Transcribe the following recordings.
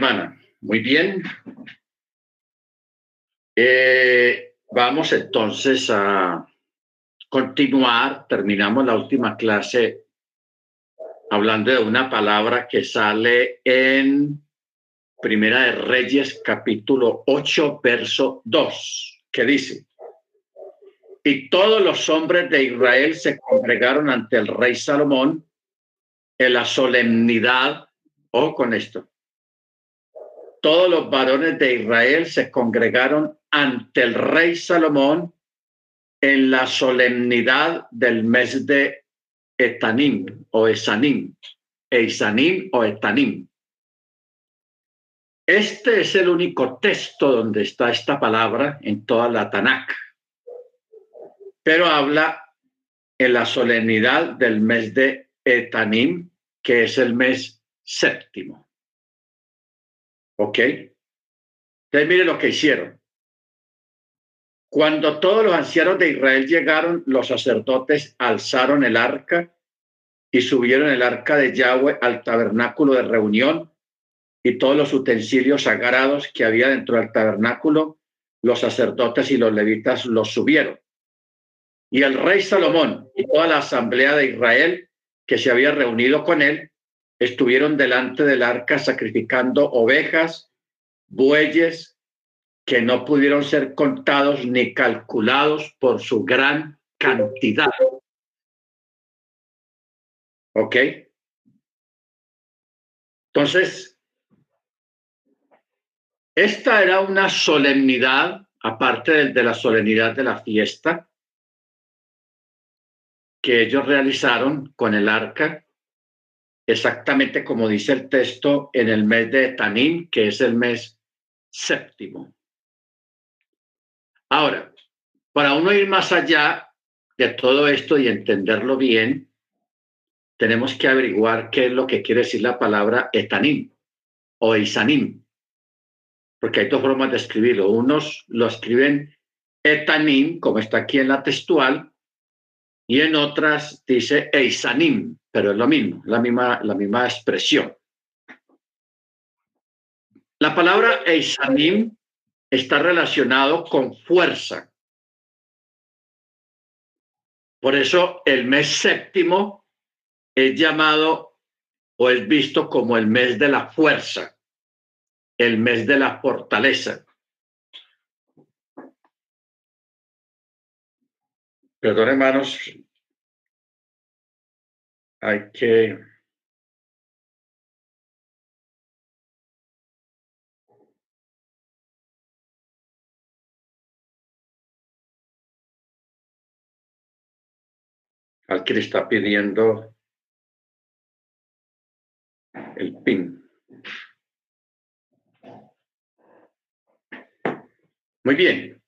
Hermana, muy bien. Eh, vamos entonces a continuar. Terminamos la última clase hablando de una palabra que sale en Primera de Reyes, capítulo 8, verso 2, que dice, y todos los hombres de Israel se congregaron ante el rey Salomón en la solemnidad, o con esto, todos los varones de Israel se congregaron ante el rey Salomón en la solemnidad del mes de Etanim o Esanim, Eisanim o Etanim. Este es el único texto donde está esta palabra en toda la Tanakh, pero habla en la solemnidad del mes de Etanim, que es el mes séptimo. ¿Ok? Entonces mire lo que hicieron. Cuando todos los ancianos de Israel llegaron, los sacerdotes alzaron el arca y subieron el arca de Yahweh al tabernáculo de reunión y todos los utensilios sagrados que había dentro del tabernáculo, los sacerdotes y los levitas los subieron. Y el rey Salomón y toda la asamblea de Israel que se había reunido con él estuvieron delante del arca sacrificando ovejas, bueyes, que no pudieron ser contados ni calculados por su gran cantidad. ¿Ok? Entonces, esta era una solemnidad, aparte de, la solemnidad de la fiesta, que ellos realizaron con el arca exactamente como dice el texto en el mes de Tanín, que es el mes séptimo. Ahora, para uno ir más allá de todo esto y entenderlo bien, tenemos que averiguar qué es lo que quiere decir la palabra etanim o isanim, porque hay dos formas de escribirlo. Unos lo escriben etanim, como está aquí en la textual, y en otras dice eisanim, pero es lo mismo, la misma, la misma expresión. La palabra eisanim está relacionado con fuerza. Por eso el mes séptimo es llamado o es visto como el mes de la fuerza, el mes de la fortaleza. Perdón, hermanos, hay que al que le está pidiendo el PIN. Muy bien.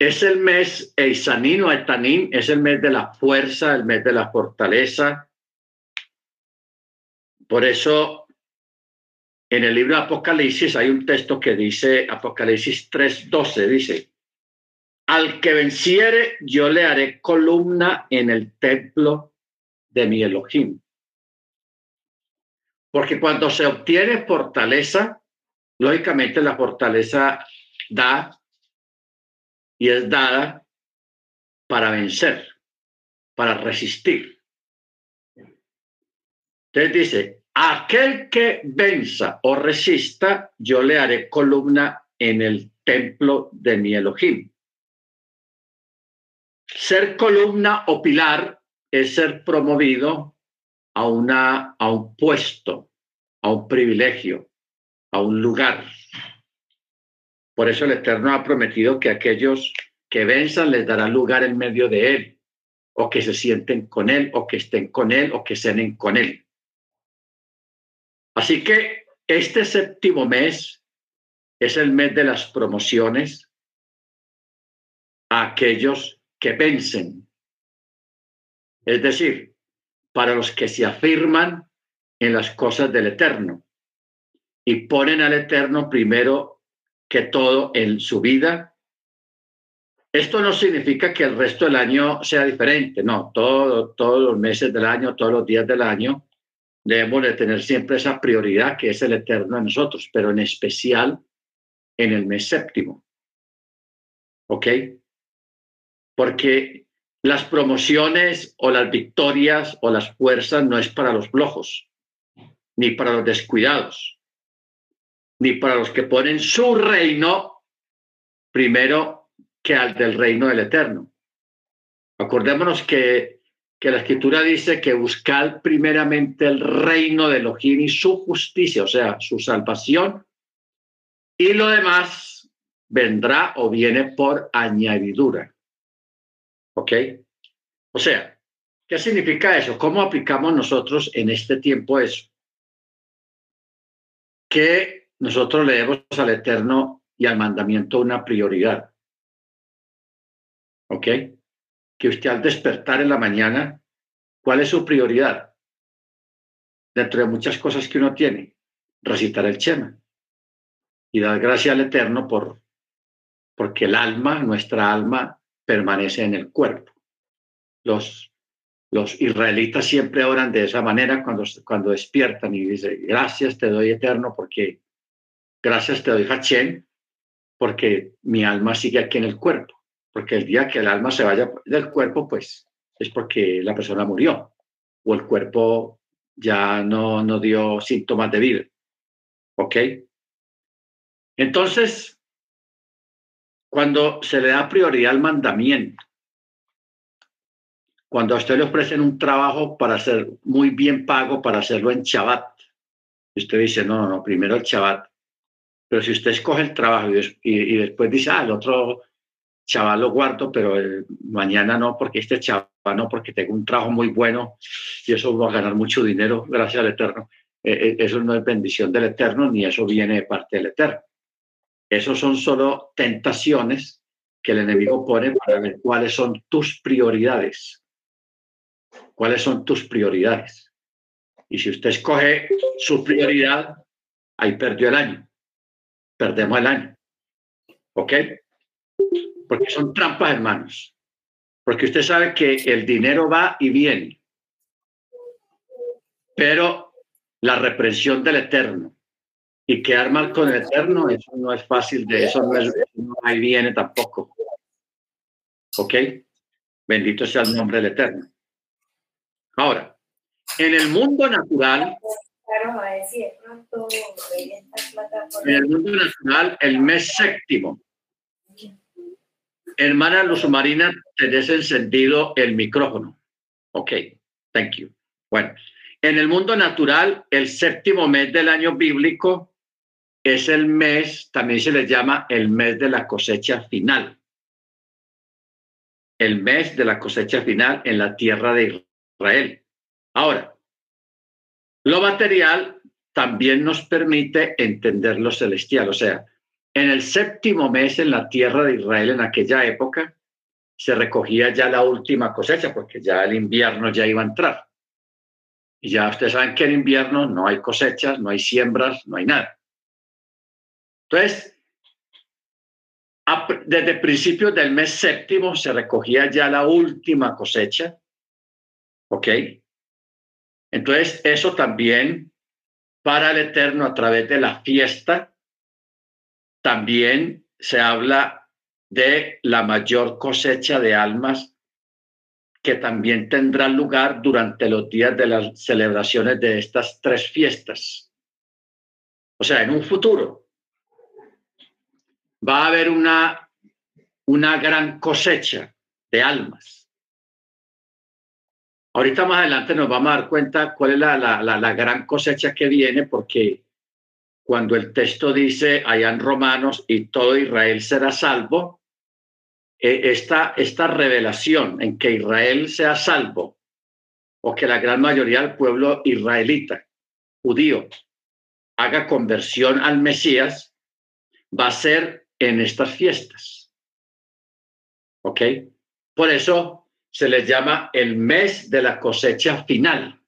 Es el mes Eisanín o es el mes de la fuerza, el mes de la fortaleza, por eso, en el libro de Apocalipsis hay un texto que dice, Apocalipsis 3:12, dice, al que venciere, yo le haré columna en el templo de mi Elohim. Porque cuando se obtiene fortaleza, lógicamente la fortaleza da y es dada para vencer, para resistir. Entonces dice, aquel que venza o resista, yo le haré columna en el templo de mi Elohim. Ser columna o pilar es ser promovido a, una, a un puesto, a un privilegio, a un lugar. Por eso el Eterno ha prometido que aquellos que venzan les dará lugar en medio de él, o que se sienten con él, o que estén con él, o que cenen con él. Así que este séptimo mes es el mes de las promociones a aquellos que vencen. Es decir, para los que se afirman en las cosas del Eterno y ponen al Eterno primero que todo en su vida. Esto no significa que el resto del año sea diferente, no, todo, todos los meses del año, todos los días del año debemos de tener siempre esa prioridad que es el eterno en nosotros, pero en especial en el mes séptimo. ¿Ok? Porque las promociones o las victorias o las fuerzas no es para los flojos, ni para los descuidados, ni para los que ponen su reino primero que al del reino del eterno. Acordémonos que, que la escritura dice que buscar primeramente el reino de Elohim y su justicia, o sea, su salvación, y lo demás vendrá o viene por añadidura. ¿Ok? O sea, ¿qué significa eso? ¿Cómo aplicamos nosotros en este tiempo eso? Que nosotros le demos al Eterno y al mandamiento una prioridad. ¿Ok? Que usted al despertar en la mañana, ¿cuál es su prioridad? Dentro de muchas cosas que uno tiene, recitar el Chema y dar gracias al Eterno por porque el alma, nuestra alma, permanece en el cuerpo. Los, los israelitas siempre oran de esa manera cuando, cuando despiertan y dicen, gracias te doy eterno porque, gracias te doy Hachem, porque mi alma sigue aquí en el cuerpo. Porque el día que el alma se vaya del cuerpo, pues es porque la persona murió o el cuerpo ya no, no dio síntomas de vida. ¿Ok? Entonces, cuando se le da prioridad al mandamiento, cuando a usted le ofrecen un trabajo para hacer muy bien pago, para hacerlo en Shabbat, usted dice, no, no, primero el Shabbat. Pero si usted escoge el trabajo y, después dice, ah, el otro Shabbat lo guardo, pero mañana no, porque este Shabbat no, porque tengo un trabajo muy bueno y eso va a ganar mucho dinero, gracias al Eterno. Eh, eh, eso no es bendición del Eterno, ni eso viene de parte del Eterno. Esos son solo tentaciones que el enemigo pone para ver cuáles son tus prioridades. ¿Cuáles son tus prioridades? Y si usted escoge su prioridad, ahí perdió el año. Perdemos el año. ¿Ok? Porque son trampas, hermanos. Porque usted sabe que el dinero va y viene. Pero la reprensión del Eterno y quedar mal con el Eterno, eso no es fácil, de eso no, es, no hay viene tampoco. ¿Ok? Bendito sea el nombre del Eterno. Ahora, en el mundo natural, en el mundo natural, el mes séptimo, hermana Luz Marina, te desencendido el micrófono. Ok, thank you. Bueno, en el mundo natural, el séptimo mes del año bíblico es el mes, también se le llama el mes de la cosecha final. El mes de la cosecha final en la tierra de Israel. Ahora, lo material también nos permite entender lo celestial. O sea, en el séptimo mes en la tierra de Israel, en aquella época, se recogía ya la última cosecha, porque ya el invierno ya iba a entrar. Y ya ustedes saben que en invierno no hay cosechas, no hay siembras, no hay nada. Entonces, desde principios del mes séptimo se recogía ya la última cosecha. ¿Ok? Entonces, eso también para el Eterno a través de la fiesta, también se habla de la mayor cosecha de almas que también tendrá lugar durante los días de las celebraciones de estas tres fiestas. O sea, en un futuro, va a haber una, una gran cosecha de almas. Ahorita más adelante nos vamos a dar cuenta cuál es la, la, gran cosecha que viene, porque cuando el texto dice en Romanos y todo Israel será salvo, eh, esta, esta revelación en que Israel sea salvo, o que la gran mayoría del pueblo israelita, judío, haga conversión al Mesías, va a ser en estas fiestas. ¿Ok? Por eso se les llama el mes de la cosecha final.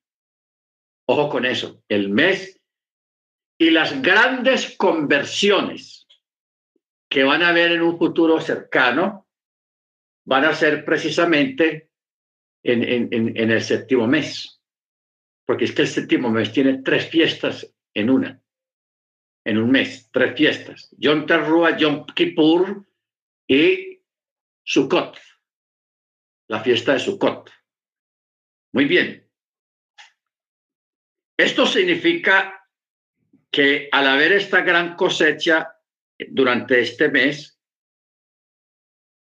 Ojo con eso, el mes y las grandes conversiones que van a haber en un futuro cercano van a ser precisamente en, el séptimo mes. porque es que el séptimo mes tiene tres fiestas en una, en un mes, tres fiestas. Yom Teruah, Yom Kippur y Sukkot, la fiesta de Sukkot. Muy bien. Esto significa que al haber esta gran cosecha durante este mes,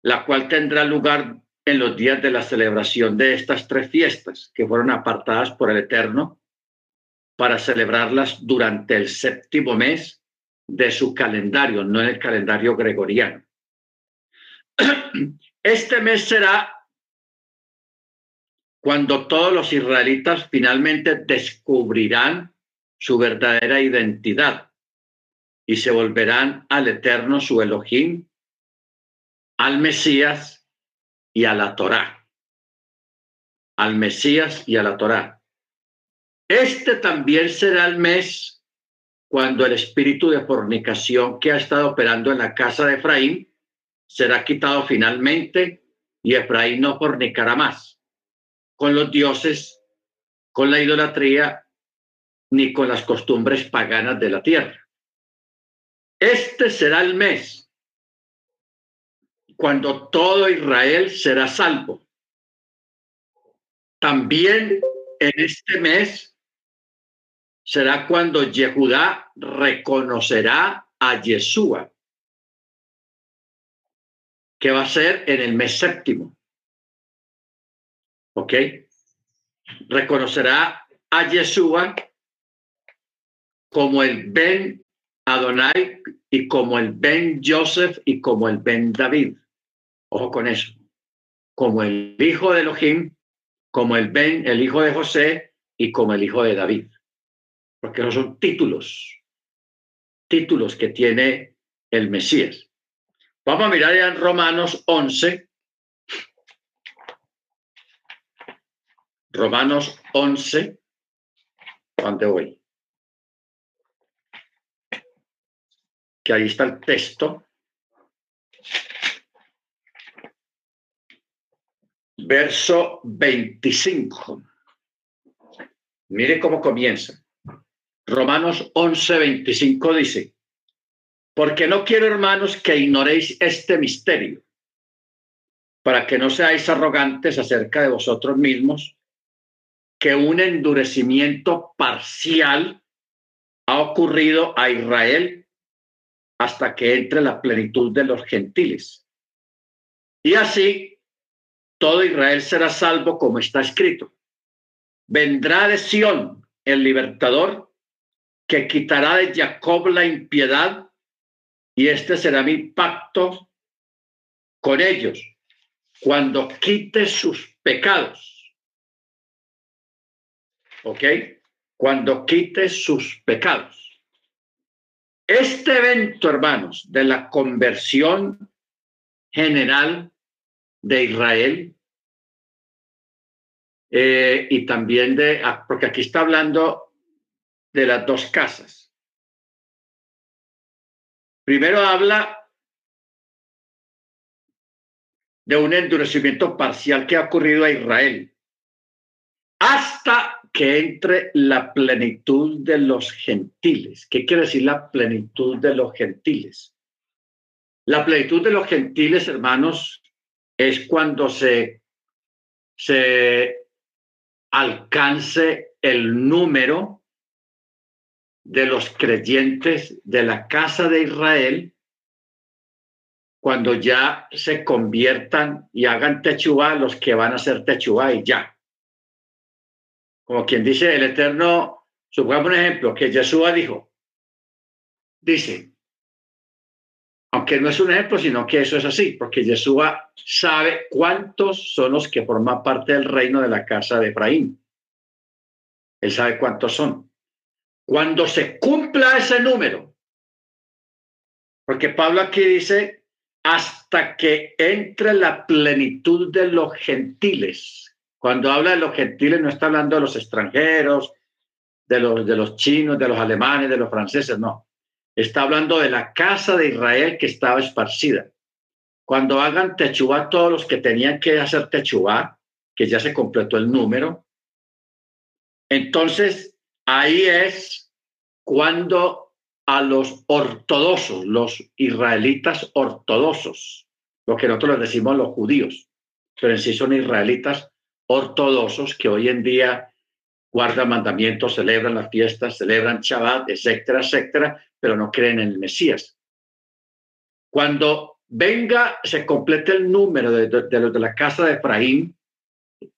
la cual tendrá lugar en los días de la celebración de estas tres fiestas que fueron apartadas por el Eterno para celebrarlas durante el séptimo mes de su calendario, no en el calendario gregoriano. Este mes será cuando todos los israelitas finalmente descubrirán su verdadera identidad y se volverán al Eterno su Elohim, al Mesías y a la Torá. Al Mesías y a la Torá. Este también será el mes cuando el espíritu de fornicación que ha estado operando en la casa de Efraín será quitado finalmente y Efraín no fornicará más con los dioses, con la idolatría, ni con las costumbres paganas de la tierra. Este será el mes cuando todo Israel será salvo. También en este mes será cuando Yehudá reconocerá a Yeshua, que va a ser en el mes séptimo. ¿Ok? Reconocerá a Yeshua como el Ben Adonai y como el Ben Joseph y como el Ben David. Ojo con eso. Como el hijo de Elohim, como el Ben, el hijo de José y como el hijo de David. Porque no son títulos, títulos que tiene el Mesías. Vamos a mirar en Romanos 11. Romanos 11. ¿Dónde voy? Que ahí está el texto. Verso 25. Mire cómo comienza. Romanos 11, 25 dice, porque no quiero, hermanos, que ignoréis este misterio, para que no seáis arrogantes acerca de vosotros mismos, que un endurecimiento parcial ha ocurrido a Israel hasta que entre la plenitud de los gentiles. Y así todo Israel será salvo como está escrito. Vendrá de Sión el libertador que quitará de Jacob la impiedad y este será mi pacto con ellos cuando quite sus pecados. ¿Ok? Cuando quite sus pecados. Este evento, hermanos, de la conversión general de Israel eh, y también de, ah, porque aquí está hablando de las dos casas. Primero habla de un endurecimiento parcial que ha ocurrido a Israel hasta que entre la plenitud de los gentiles. ¿Qué quiere decir la plenitud de los gentiles? La plenitud de los gentiles, hermanos, es cuando se, se alcance el número de los creyentes de la casa de Israel cuando ya se conviertan y hagan techubá los que van a hacer techubá y ya. Como quien dice el Eterno, supongamos un ejemplo, que Yeshua dijo, dice, aunque no es un ejemplo, sino que eso es así, porque Yeshua sabe cuántos son los que forman parte del reino de la casa de Efraín. Él sabe cuántos son. Cuando se cumpla ese número, porque Pablo aquí dice, hasta que entre la plenitud de los gentiles. Cuando habla de los gentiles no está hablando de los extranjeros, de los, de los chinos, de los alemanes, de los franceses, no Está hablando de la casa de Israel que estaba esparcida. Cuando hagan techubá, todos los que tenían que hacer techubá, que ya se completó el número, Entonces, ahí es cuando a los ortodoxos, los israelitas ortodoxos, lo que nosotros les decimos los judíos, pero en sí son israelitas ortodoxos que hoy en día guardan mandamientos, celebran las fiestas, celebran Shabbat, etcétera, etcétera, pero no creen en el Mesías. Cuando venga, se complete el número de, los de la casa de Efraín,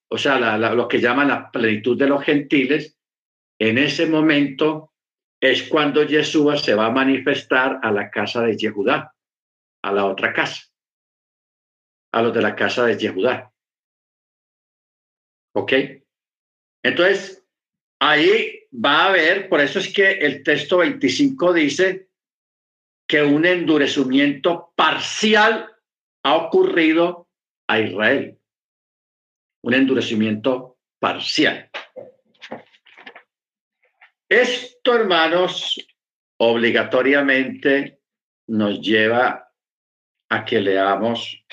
o sea, lo que llaman la plenitud de los gentiles, en ese momento es cuando Yeshua se va a manifestar a la casa de Yehudá, a la otra casa, a los de la casa de Yehudá. ¿Ok? Entonces, ahí va a haber, por eso es que el texto 25 dice que un endurecimiento parcial ha ocurrido a Israel. Un endurecimiento parcial. Esto, hermanos, obligatoriamente nos lleva a que leamos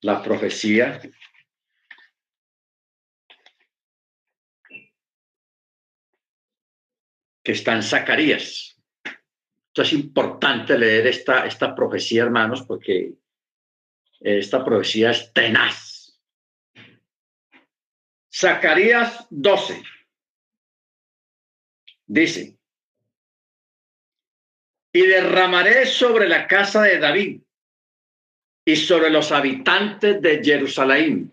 la profecía que está en Zacarías. Entonces es importante leer esta, esta profecía, hermanos, porque esta profecía es tenaz. Zacarías 12. Dice, y derramaré sobre la casa de David y sobre los habitantes de Jerusalén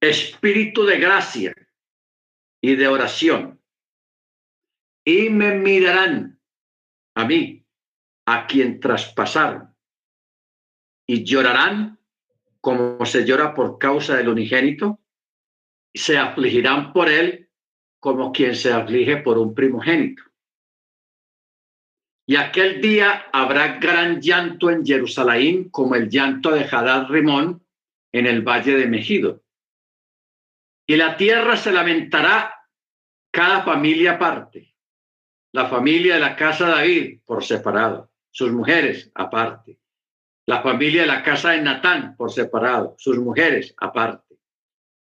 espíritu de gracia y de oración. Y me mirarán a mí, a quien traspasaron, y llorarán como se llora por causa del unigénito, y se afligirán por él como quien se aflige por un primogénito. Y aquel día habrá gran llanto en Jerusalén, como el llanto de Hadad Rimón en el valle de Mejido. Y la tierra se lamentará cada familia aparte. La familia de la casa de David por separado, sus mujeres aparte. La familia de la casa de Natán por separado, sus mujeres aparte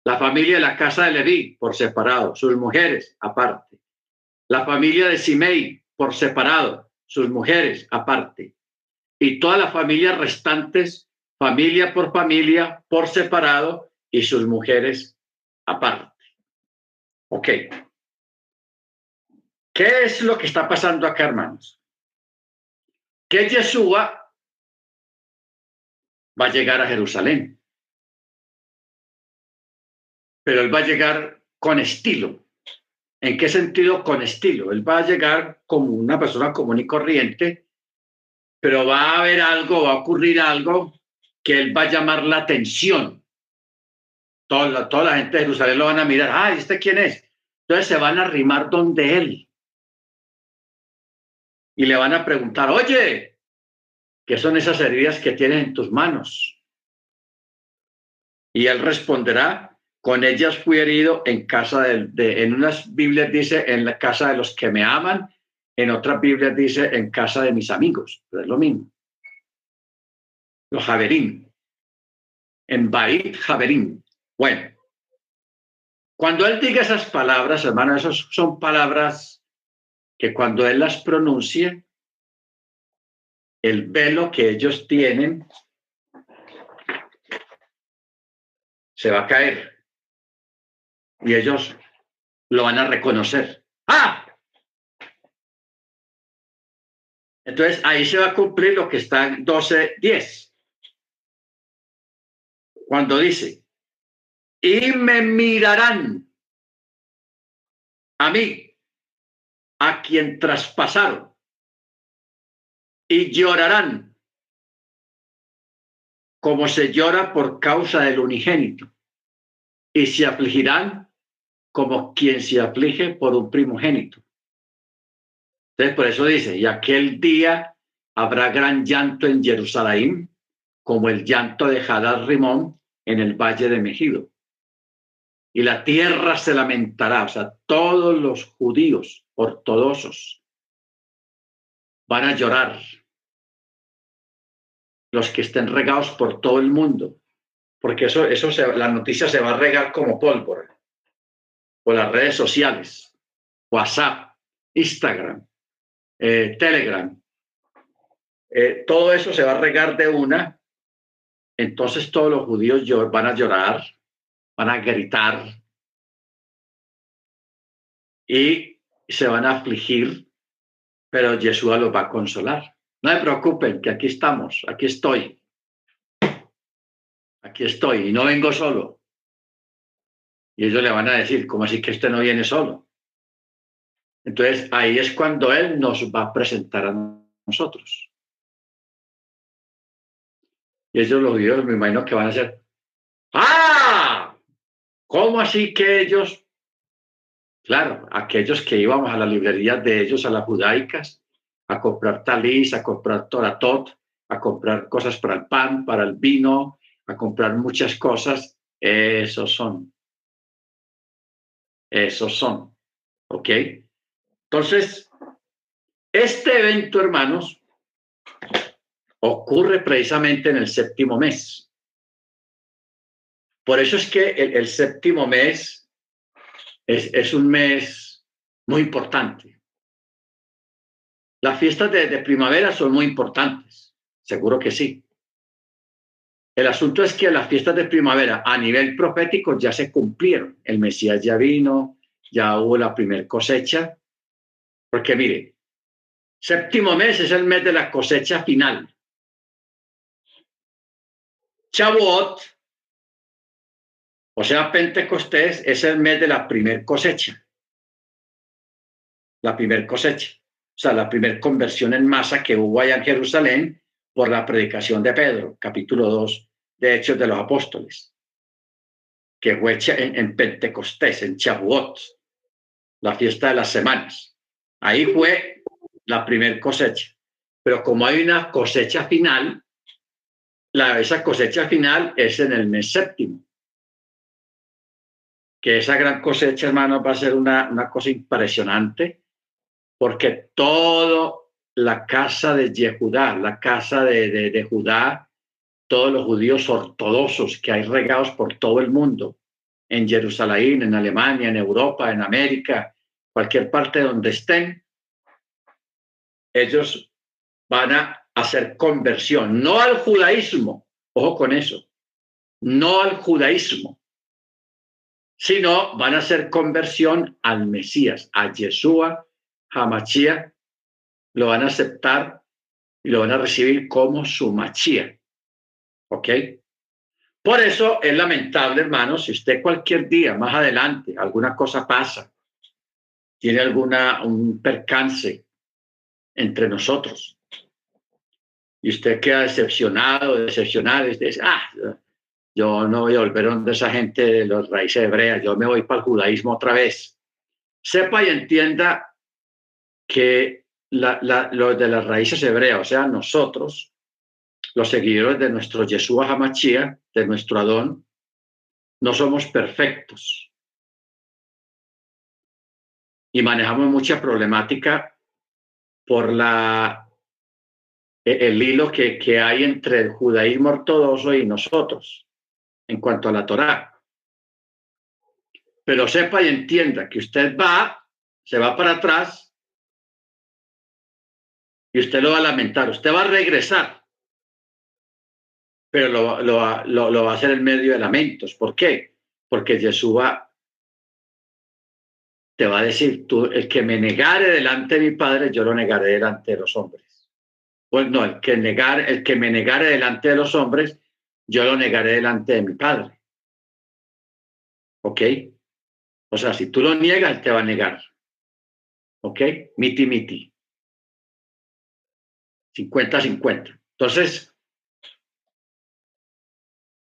la familia de la casa de Leví por separado, sus mujeres aparte. La familia de Simei por separado, sus mujeres aparte. Y todas las familias restantes, familia por familia, por separado y sus mujeres aparte. Ok. ¿Qué es lo que está pasando acá, hermanos? Que Yeshua va a llegar a Jerusalén pero él va a llegar con estilo. ¿En qué sentido con estilo? Él va a llegar como una persona común y corriente, pero va a haber algo, va a ocurrir algo que él va a llamar la atención. Toda la, toda la gente de Jerusalén lo van a mirar, ah, ¿este quién es? Entonces se van a arrimar donde él. Y le van a preguntar, oye, ¿qué son esas heridas que tienes en tus manos? Y él responderá, con ellas fui herido en casa de, en unas Biblias dice en la casa de los que me aman, en otras Biblias dice en casa de mis amigos, es lo mismo. Los Javerín. En Bait Javerín. Bueno, cuando él diga esas palabras, hermano, esas son palabras que cuando él las pronuncie, el velo que ellos tienen se va a caer y ellos lo van a reconocer. ¡Ah! Entonces ahí se va a cumplir lo que está en 12.10. Cuando dice, y me mirarán a mí, a quien traspasaron, y llorarán como se llora por causa del unigénito, y se afligirán como quien se aflige por un primogénito. Entonces, por eso dice, y aquel día habrá gran llanto en Jerusalén, como el llanto de Hadar Rimón en el valle de Mejido. Y la tierra se lamentará, o sea, todos los judíos ortodoxos van a llorar. Los que estén regados por todo el mundo, porque eso, eso la noticia se va a regar como pólvora por las redes sociales, WhatsApp, Instagram, eh, Telegram, eh, todo eso se va a regar de una, entonces todos los judíos van a llorar, van a gritar y se van a afligir, pero Yeshua los va a consolar. No se preocupen, que aquí estamos, aquí estoy. Aquí estoy y no vengo solo. Y ellos le van a decir, ¿cómo así que usted no viene solo? Entonces ahí es cuando Él nos va a presentar a nosotros. Y ellos los judíos me imagino que van a ser, ¡ah! ¿Cómo así que ellos? Claro, aquellos que íbamos a la librería de ellos, a las judaicas, a comprar talis, a comprar toratot, a comprar cosas para el pan, para el vino, a comprar muchas cosas, esos son. Esos son. ¿Ok? Entonces, este evento, hermanos, ocurre precisamente en el séptimo mes. Por eso es que el, séptimo mes es, un mes muy importante. Las fiestas de, primavera son muy importantes, seguro que sí. El asunto es que las fiestas de primavera a nivel profético ya se cumplieron. El Mesías ya vino, ya hubo la primera cosecha. Porque mire, séptimo mes es el mes de la cosecha final. Shavuot, o sea, Pentecostés, es el mes de la primer cosecha. La primer cosecha. O sea, la primer conversión en masa que hubo allá en Jerusalén por la predicación de Pedro, capítulo 2 de Hechos de los Apóstoles, que fue en, en Pentecostés, en Shavuot, la fiesta de las semanas. Ahí fue la primer cosecha. Pero como hay una cosecha final, la, esa cosecha final es en el mes séptimo. Que esa gran cosecha, hermano, va a ser una, una cosa impresionante, porque todo la casa de Yehudá, la casa de, de, de Judá, todos los judíos ortodoxos que hay regados por todo el mundo, en Jerusalén, en Alemania, en Europa, en América, cualquier parte donde estén, ellos van a hacer conversión, no al judaísmo, ojo con eso, no al judaísmo, sino van a hacer conversión al Mesías, a Yeshua, Hamachía, lo van a aceptar y lo van a recibir como su Machía. ¿Ok? Por eso es lamentable, hermano, si usted cualquier día, más adelante, alguna cosa pasa, tiene alguna, un percance entre nosotros, y usted queda decepcionado, decepcionado, y usted dice, ah, yo no voy a volver donde esa gente de los raíces hebreas, yo me voy para el judaísmo otra vez. Sepa y entienda que los de las raíces hebreas, o sea, nosotros, los seguidores de nuestro Yeshua Hamachía, de nuestro Adón, no somos perfectos. Y manejamos mucha problemática por la e-, el hilo que, que hay entre el judaísmo ortodoxo y nosotros en cuanto a la Torá. Pero sepa y entienda que usted va, se va para atrás y usted lo va a lamentar, usted va a regresar, pero lo, va a hacer en medio de lamentos. ¿Por qué? Porque Yeshua te va a decir, tú, el que me negare delante de mi Padre, yo lo negaré delante de los hombres pues no, el que, negar, el que me negare delante de los hombres, yo lo negaré delante de mi Padre. ¿Ok? O sea, si tú lo niegas, te va a negar. ¿Ok? Miti, miti. 50-50. Entonces,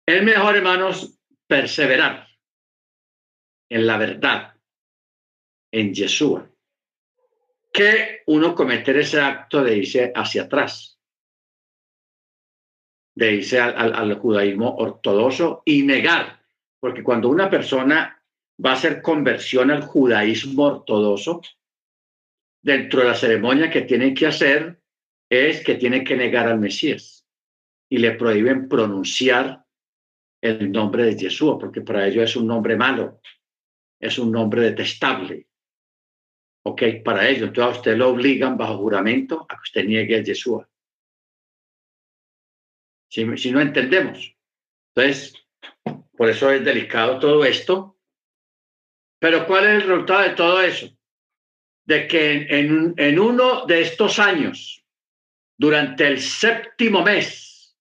es mejor, hermanos, perseverar en la verdad, en Yeshua que uno cometer ese acto de irse hacia atrás, de irse al, judaísmo ortodoxo y negar, porque cuando una persona va a hacer conversión al judaísmo ortodoxo, dentro de la ceremonia que tiene que hacer es que tiene que negar al Mesías y le prohíben pronunciar el nombre de Jesús, porque para ellos es un nombre malo. es un nombre detestable. ¿Ok? Para ellos. Entonces a usted lo obligan bajo juramento a que usted niegue a Yeshua. Si, si no entendemos. Entonces, por eso es delicado todo esto. Pero ¿cuál es el resultado de todo eso? De que en, en uno de estos años, durante el séptimo mes,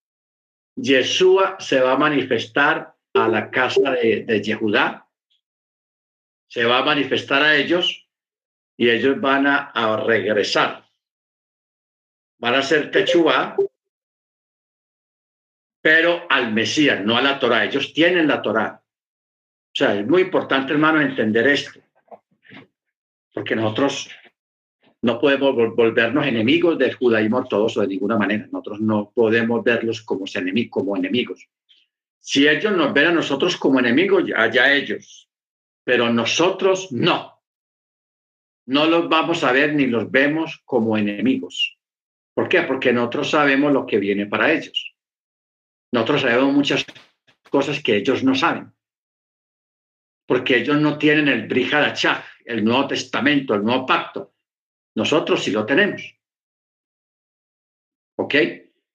Yeshua se va a manifestar a la casa de, de Yehudá, se va a manifestar a ellos y ellos van a, a regresar. Van a ser Techubá, pero al Mesías, no a la Torá. Ellos tienen la Torá. O sea, es muy importante, hermano, entender esto. Porque nosotros no podemos volvernos enemigos del judaísmo ortodoxo de ninguna manera. Nosotros no podemos verlos como, como enemigos. Si ellos nos ven a nosotros como enemigos, allá ellos. Pero nosotros no. No los vamos a ver ni los vemos como enemigos. ¿Por qué? Porque nosotros sabemos lo que viene para ellos. Nosotros sabemos muchas cosas que ellos no saben. Porque ellos no tienen el Brihadachah, el Nuevo Testamento, el Nuevo Pacto. Nosotros sí lo tenemos. ¿Ok?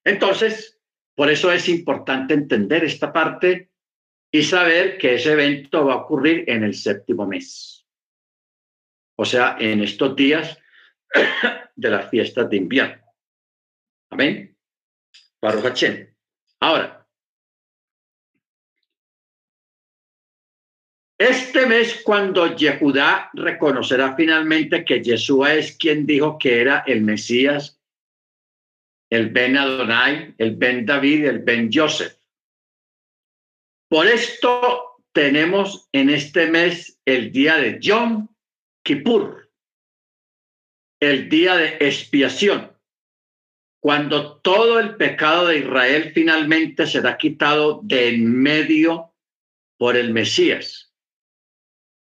Entonces, por eso es importante entender esta parte y saber que ese evento va a ocurrir en el séptimo mes. O sea, en estos días de las fiestas de invierno. Amén. Baruch Hashem. Ahora, este mes cuando Yehudá reconocerá finalmente que Yeshua es quien dijo que era el Mesías, el Ben Adonai, el Ben David, el Ben Joseph. Por esto tenemos en este mes el día de Yom Kippur, el día de expiación cuando todo el pecado de Israel finalmente será quitado de en medio por el Mesías.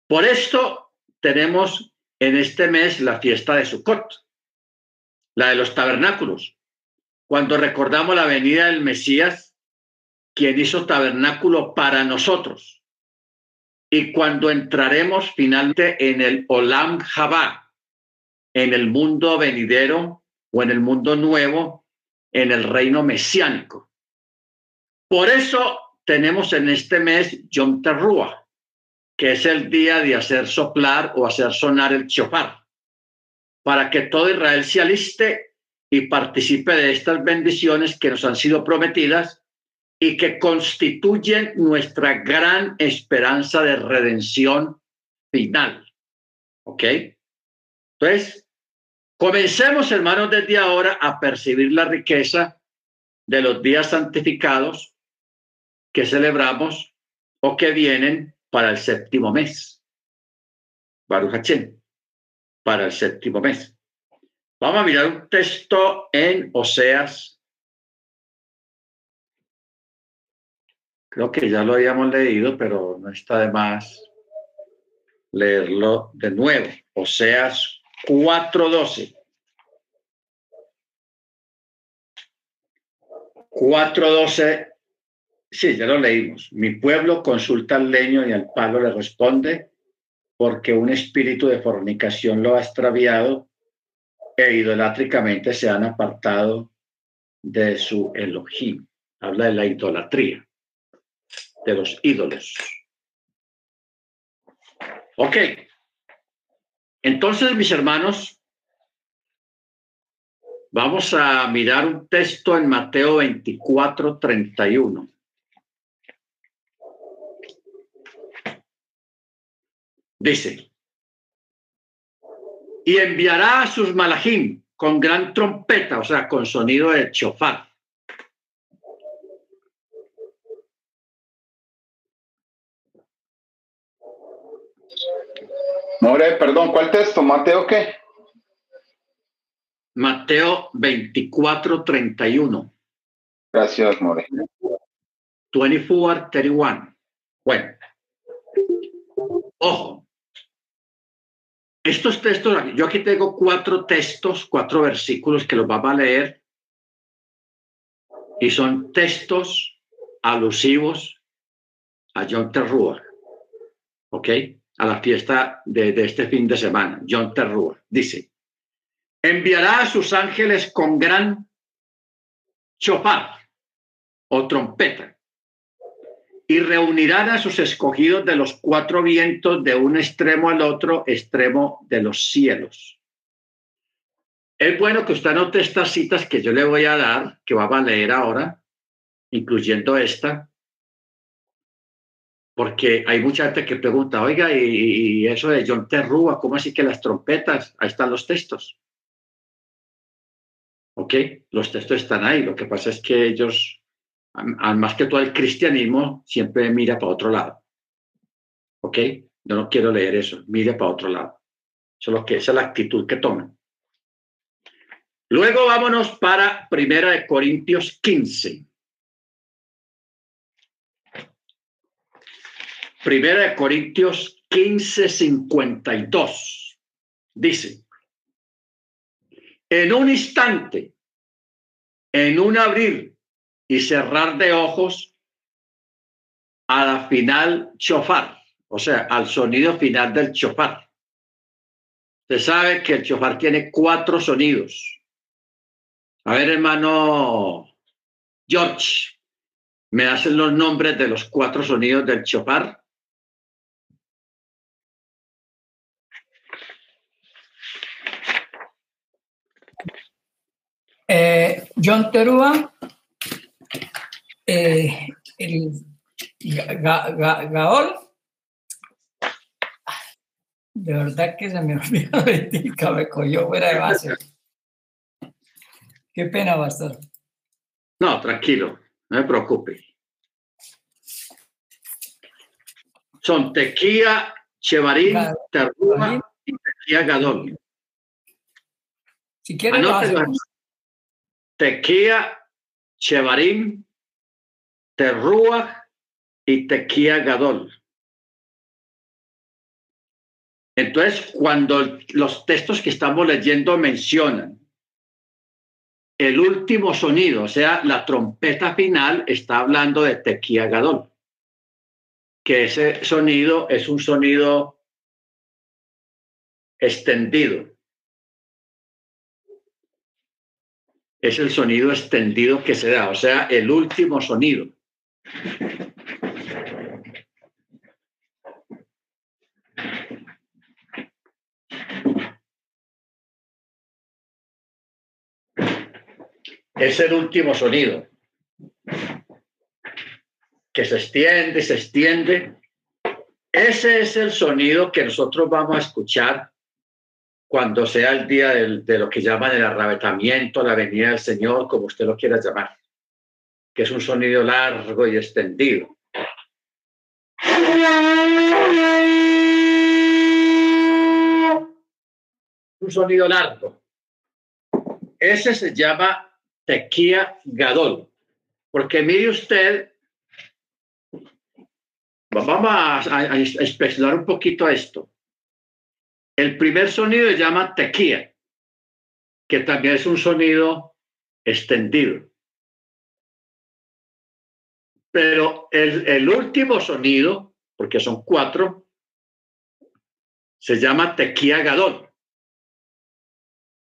Por esto tenemos en este mes la fiesta de Sukkot, la de los tabernáculos. Cuando recordamos la venida del Mesías, quien hizo tabernáculo para nosotros. Y cuando entraremos finalmente en el Olam Jabá, en el mundo venidero o en el mundo nuevo, en el reino mesiánico. Por eso tenemos en este mes Yom Teruah, que es el día de hacer soplar o hacer sonar el chofar, para que todo Israel se aliste y participe de estas bendiciones que nos han sido prometidas y que constituyen nuestra gran esperanza de redención final. ¿Ok? Entonces, Comencemos, hermanos, desde ahora a percibir la riqueza de los días santificados que celebramos o que vienen para el séptimo mes. Baruch para el séptimo mes. Vamos a mirar un texto en Oseas. Creo que ya lo habíamos leído, pero no está de más leerlo de nuevo. Oseas 4.12. 4.12, sí, ya lo leímos. Mi pueblo consulta al leño y al palo le responde porque un espíritu de fornicación lo ha extraviado e idolátricamente se han apartado de su Elohim. Habla de la idolatría, de los ídolos. Ok, entonces, mis hermanos, vamos a mirar un texto en Mateo 24, 31. Dice, y enviará a sus malajim con gran trompeta, o sea, con sonido de chofar More, perdón, ¿cuál texto? ¿Mateo qué? Mateo 24, 31. Gracias, More. 24, 31. Bueno. Ojo. Estos textos, yo aquí tengo cuatro textos, cuatro versículos que los vamos a leer. Y son textos alusivos a John Terrua. ¿Ok? A la fiesta de, este fin de semana, John Terrua. Dice, enviará a sus ángeles con gran chofar o trompeta y reunirán a sus escogidos de los cuatro vientos de un extremo al otro extremo de los cielos. Es bueno que usted anote estas citas que yo le voy a dar, que va a leer ahora, incluyendo esta, porque hay mucha gente que pregunta, oiga, y, eso de John Terrúa, ¿cómo así que las trompetas? Ahí están los textos. ¿Ok? Los textos están ahí. Lo que pasa es que ellos más que todo el cristianismo siempre mira para otro lado. ¿Ok? Yo no quiero leer eso, mire para otro lado. Eso es lo que esa es la actitud que toman. Luego vámonos para Primera de Corintios 15. Primera de Corintios 15, 52. Dice, en un instante, en un abrir y cerrar de ojos a la final chofar, o sea, al sonido final del chofar. Se sabe que el chofar tiene cuatro sonidos. A ver, hermano George, ¿me hacen los nombres de los cuatro sonidos del chofar? Eh, John Terúa, eh, el Gaol, de verdad que se me olvidó de me cogió fuera de base. Qué pena, Pastor. No, tranquilo, no me preocupe. Son Tequía, Chevarín, Terrúa y Tequía Gadol. Si quieres, Tequía, Chevarín, Terrúa y Tequía Gadol. Entonces, cuando los textos que estamos leyendo mencionan el último sonido, o sea, la trompeta final, está hablando de Tequía Gadol, que ese sonido es un sonido extendido. Es el sonido extendido que se da, o sea, el último sonido. Es el último sonido que se extiende, se extiende. Ese es el sonido que nosotros vamos a escuchar cuando sea el día de lo que llaman el arrebatamiento, la venida del Señor, como usted lo quiera llamar que es un sonido largo y extendido. Un sonido largo. Ese se llama tequía gadol, porque mire usted, vamos a, a, un poquito esto. El primer sonido se llama tequía, que también es un sonido extendido. Pero el, último sonido, porque son cuatro, se llama tequía gadol,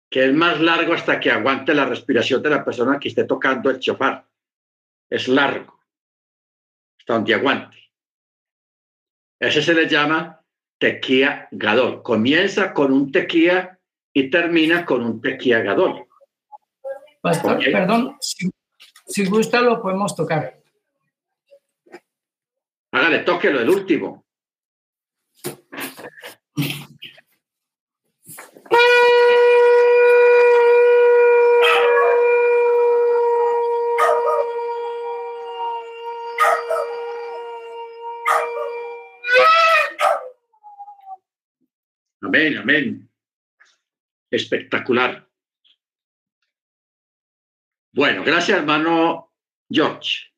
que es más largo hasta que aguante la respiración de la persona que esté tocando el chofar. Es largo, hasta donde aguante. Ese se le llama tequía gadol. Comienza con un tequía y termina con un tequía gadol. perdón, si gusta lo podemos tocar. Hágale, tóquelo, el último. Amén, amén. Espectacular. Bueno, gracias, hermano George.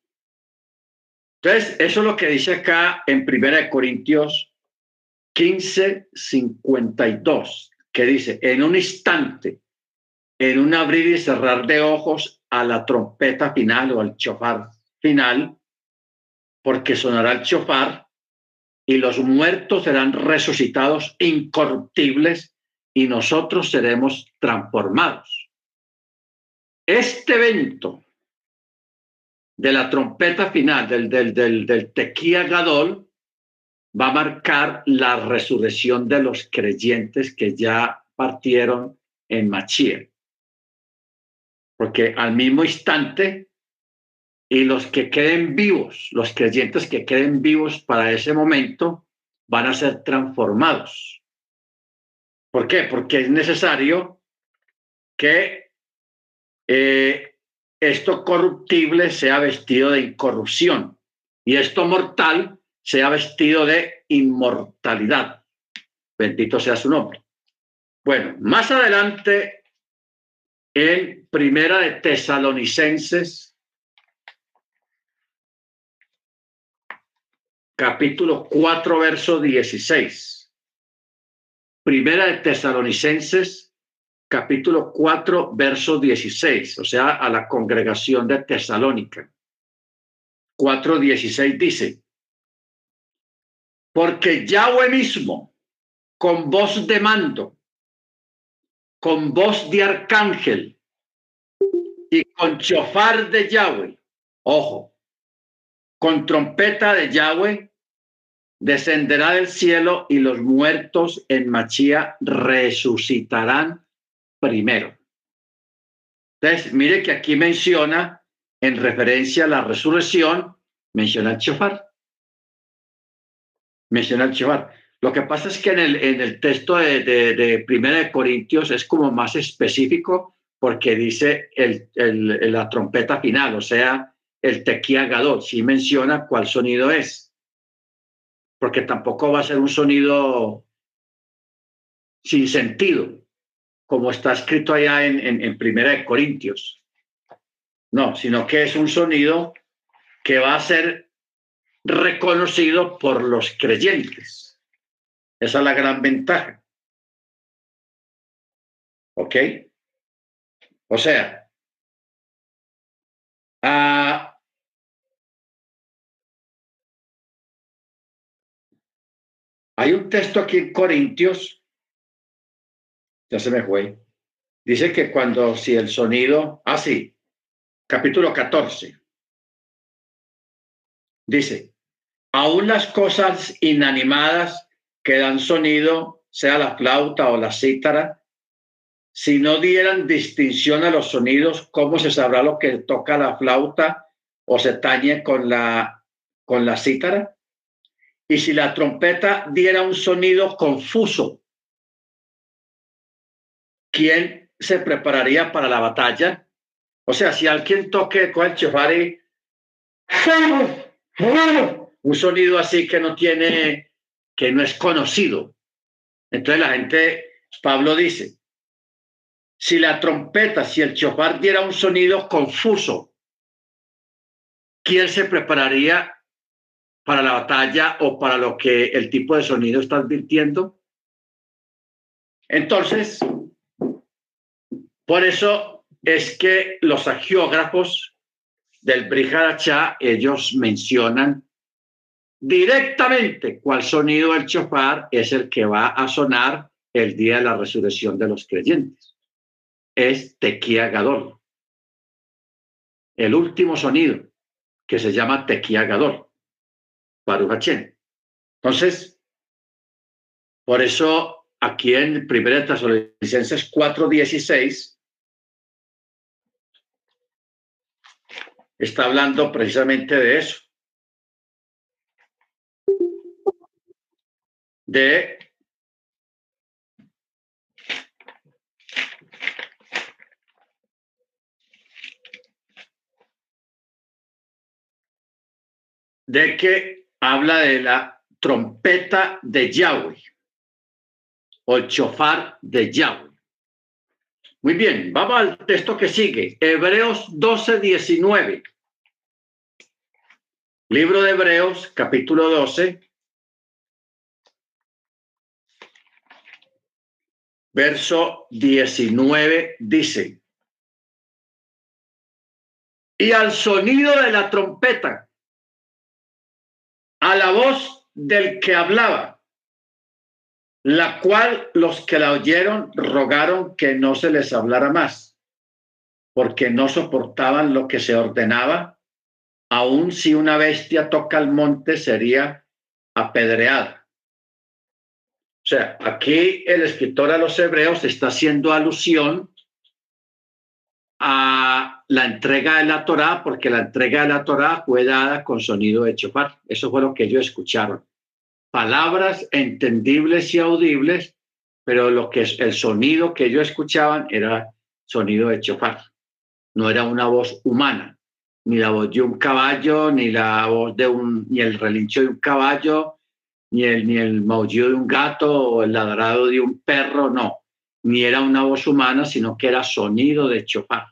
Entonces, eso es lo que dice acá en Primera Corintios 15, 52, que dice, en un instante, en un abrir y cerrar de ojos a la trompeta final o al chofar final, porque sonará el chofar y los muertos serán resucitados incorruptibles y nosotros seremos transformados. Este evento de la trompeta final, del, del, del, del Tequía Gadol, va a marcar la resurrección de los creyentes que ya partieron en Machía. Porque al mismo instante, y los que queden vivos, los creyentes que queden vivos para ese momento, van a ser transformados. ¿Por qué? Porque es necesario que eh, esto corruptible sea vestido de incorrupción y esto mortal sea vestido de inmortalidad. Bendito sea su nombre. Bueno, más adelante, en Primera de Tesalonicenses, capítulo 4, verso 16. Primera de Tesalonicenses, capítulo 4, verso 16, o sea, a la congregación de Tesalónica. 4, 16 dice, porque Yahweh mismo, con voz de mando, con voz de arcángel y con chofar de Yahweh, ojo, con trompeta de Yahweh, descenderá del cielo y los muertos en Machía resucitarán primero. Entonces, mire que aquí menciona, en referencia a la resurrección, menciona el chofar menciona el Shevar. Lo que pasa es que en el, en el texto de, Primera de Corintios es como más específico porque dice el, la trompeta final, o sea, el tequía gadol, sí menciona cuál sonido es, porque tampoco va a ser un sonido sin sentido, como está escrito allá en, en, Primera de Corintios. No, sino que es un sonido que va a ser reconocido por los creyentes. Esa es la gran ventaja. ¿Ok? O sea, uh, hay un texto aquí en Corintios, ya se me fue, dice que cuando si el sonido, ah sí, capítulo 14, dice, aún las cosas inanimadas que dan sonido, sea la flauta o la cítara, si no dieran distinción a los sonidos, ¿cómo se sabrá lo que toca la flauta o se tañe con la, con la cítara? Y si la trompeta diera un sonido confuso, ¿quién se prepararía para la batalla? O sea, si alguien toque con el chefari, un sonido así que no tiene, que no es conocido. Entonces la gente, Pablo dice, si la trompeta, si el chofar diera un sonido confuso, ¿quién se prepararía para la batalla o para lo que el tipo de sonido está advirtiendo? Entonces, por eso es que los agiógrafos del Brihadachá, ellos mencionan directamente cuál sonido del chofar es el que va a sonar el día de la resurrección de los creyentes. Es Tequía Gadol. El último sonido que se llama Tequía Gadol. Baruch Entonces, por eso aquí en 1 Tesalonicenses 4:16 está hablando precisamente de eso. De de que habla de la trompeta de Yahweh o el chofar de Yahweh. Muy bien, vamos al texto que sigue, Hebreos 12, 19. Libro de Hebreos, capítulo 12, verso 19 dice, y al sonido de la trompeta, del que hablaba, la cual los que la oyeron rogaron que no se les hablara más, porque no soportaban lo que se ordenaba, aun si una bestia toca el monte sería apedreada. O sea, aquí el escritor a los hebreos está haciendo alusión a la entrega de la Torá, porque la entrega de la Torá fue dada con sonido de chofar. Eso fue lo que ellos escucharon. Palabras entendibles y audibles, pero lo que es el sonido que ellos escuchaban era sonido de chofar. No era una voz humana, ni la voz de un caballo, ni la voz de un, ni el relincho de un caballo, ni el, ni el maullido de un gato o el ladrado de un perro, no, ni era una voz humana, sino que era sonido de chofar.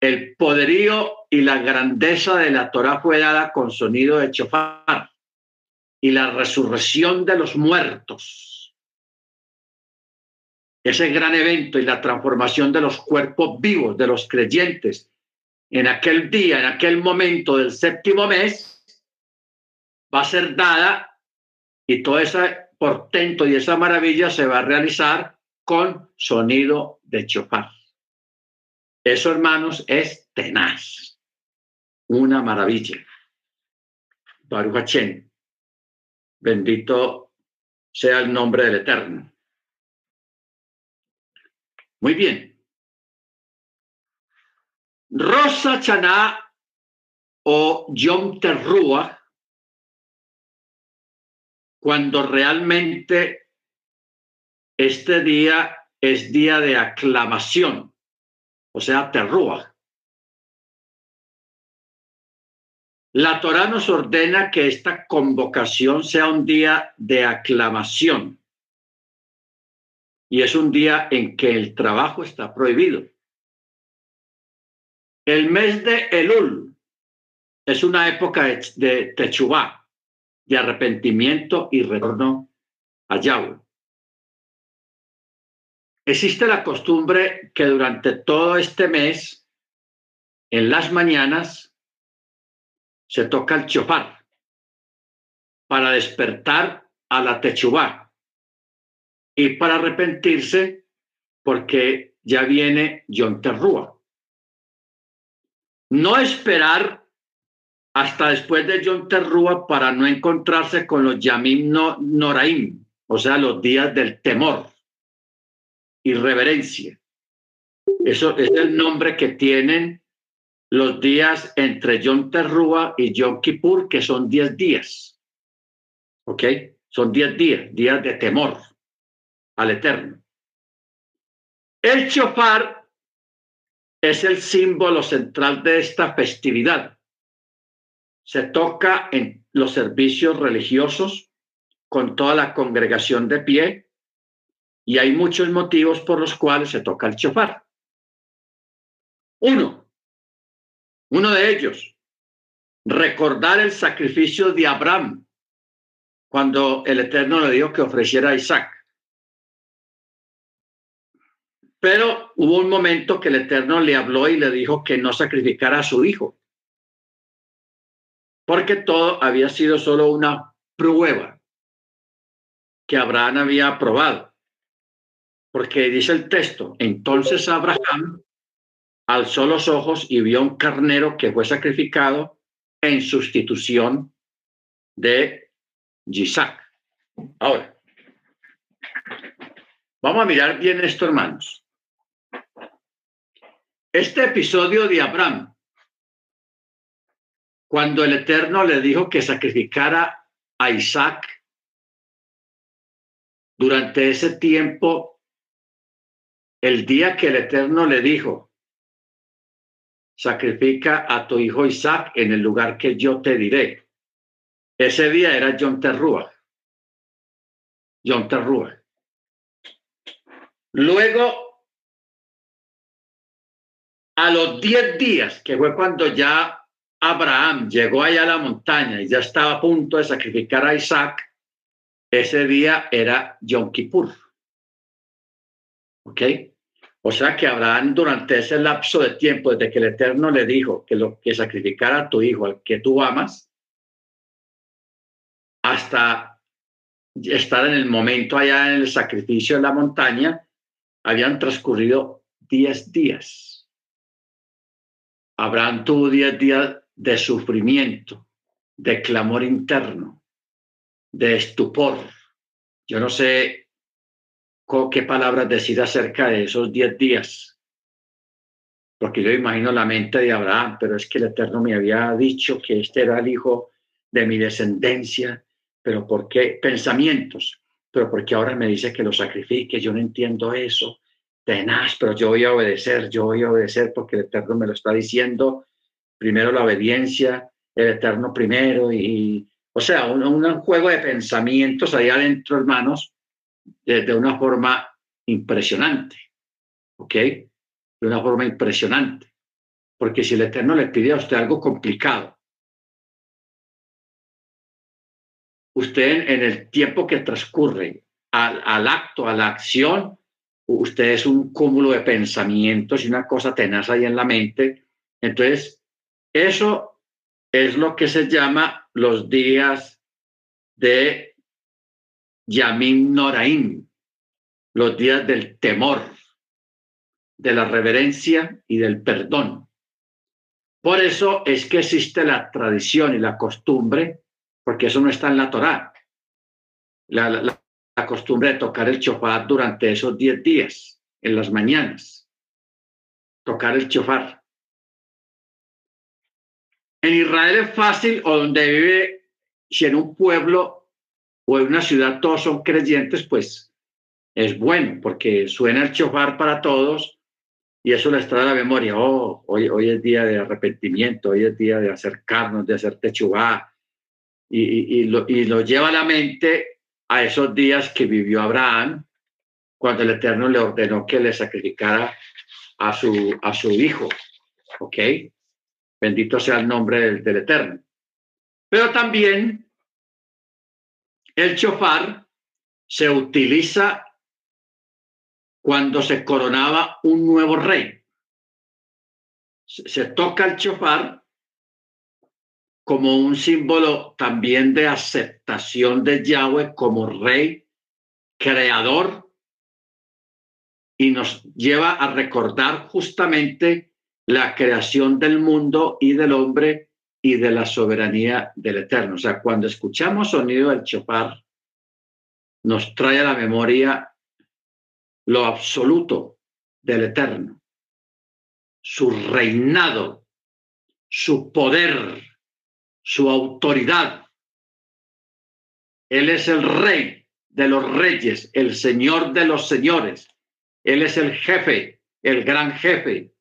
El poderío y la grandeza de la Torah fue dada con sonido de chofar y la resurrección de los muertos. Ese gran evento y la transformación de los cuerpos vivos de los creyentes en aquel día, en aquel momento del séptimo mes, va a ser dada y todo ese portento y esa maravilla se va a realizar con sonido de chofar. Eso, hermanos, es tenaz. Una maravilla. Baruch Bendito sea el nombre del Eterno. Muy bien. Rosa Chaná o Yom Terrua cuando realmente este día es día de aclamación, o sea, terrúa. La Torah nos ordena que esta convocación sea un día de aclamación y es un día en que el trabajo está prohibido. El mes de Elul es una época de Techubá, de arrepentimiento y retorno a Yahweh. Existe la costumbre que durante todo este mes, en las mañanas, se toca el chofar para despertar a la techubá y para arrepentirse porque ya viene Yom Terrúa. No esperar hasta después de John Terrúa para no encontrarse con los Yamim no, Noraim, o sea, los días del temor y reverencia. Eso es el nombre que tienen los días entre John Terrúa y Yom Kippur, que son 10 días. ¿Ok? Son 10 días, días de temor al Eterno. El chofar es el símbolo central de esta festividad se toca en los servicios religiosos con toda la congregación de pie y hay muchos motivos por los cuales se toca el chofar. Uno, uno de ellos, recordar el sacrificio de Abraham cuando el Eterno le dijo que ofreciera a Isaac. Pero hubo un momento que el Eterno le habló y le dijo que no sacrificara a su hijo porque todo había sido solo una prueba que Abraham había aprobado. Porque dice el texto, entonces Abraham alzó los ojos y vio un carnero que fue sacrificado en sustitución de Isaac. Ahora, vamos a mirar bien esto, hermanos. Este episodio de Abraham cuando el Eterno le dijo que sacrificara a Isaac, durante ese tiempo, el día que el Eterno le dijo, sacrifica a tu hijo Isaac en el lugar que yo te diré. Ese día era John Terrúa. John Terrúa. Luego, a los diez días, que fue cuando ya Abraham llegó allá a la montaña y ya estaba a punto de sacrificar a Isaac, ese día era Yom Kippur. ¿Ok? O sea que Abraham durante ese lapso de tiempo, desde que el Eterno le dijo que lo que sacrificara a tu hijo, al que tú amas, hasta estar en el momento allá en el sacrificio de la montaña, habían transcurrido diez días. Abraham tuvo diez días de sufrimiento, de clamor interno, de estupor. Yo no sé qué palabras decir acerca de esos diez días, porque yo imagino la mente de Abraham, pero es que el Eterno me había dicho que este era el hijo de mi descendencia, pero ¿por qué pensamientos? Pero porque ahora me dice que lo sacrifique, yo no entiendo eso, tenaz, pero yo voy a obedecer, yo voy a obedecer porque el Eterno me lo está diciendo, primero la obediencia, el Eterno primero, y, o sea, un, juego de pensamientos ahí adentro, hermanos, de, una forma impresionante, ¿ok? De una forma impresionante, porque si el Eterno le pide a usted algo complicado, usted en el tiempo que transcurre al, al, acto, a la acción, usted es un cúmulo de pensamientos y una cosa tenaz ahí en la mente. Entonces, eso es lo que se llama los días de Yamim Noraim, los días del temor, de la reverencia y del perdón. Por eso es que existe la tradición y la costumbre porque eso no está en la Torá. La, la, costumbre de tocar el chofar durante esos 10 días, en las mañanas. Tocar el chofar. En Israel es fácil, o donde vive, si en un pueblo o en una ciudad todos son creyentes, pues es bueno, porque suena el chofar para todos y eso les trae a la memoria. Oh, hoy, hoy es día de arrepentimiento, hoy es día de acercarnos, de hacer techubá, y, y, lo, y lo lleva a la mente a esos días que vivió Abraham cuando el Eterno le ordenó que le sacrificara a su, a su hijo. ¿Ok? Bendito sea el nombre del, del Eterno. Pero también el chofar se utiliza cuando se coronaba un nuevo rey. Se, toca el chofar como un símbolo también de aceptación de Yahweh como rey, creador, y nos lleva a recordar justamente la creación del mundo y del hombre y de la soberanía del Eterno. O sea, cuando escuchamos sonido del chopar, nos trae a la memoria lo absoluto del Eterno, su reinado, su poder, su autoridad. Él es el rey de los reyes, el señor de los señores. Él es el jefe, el gran jefe.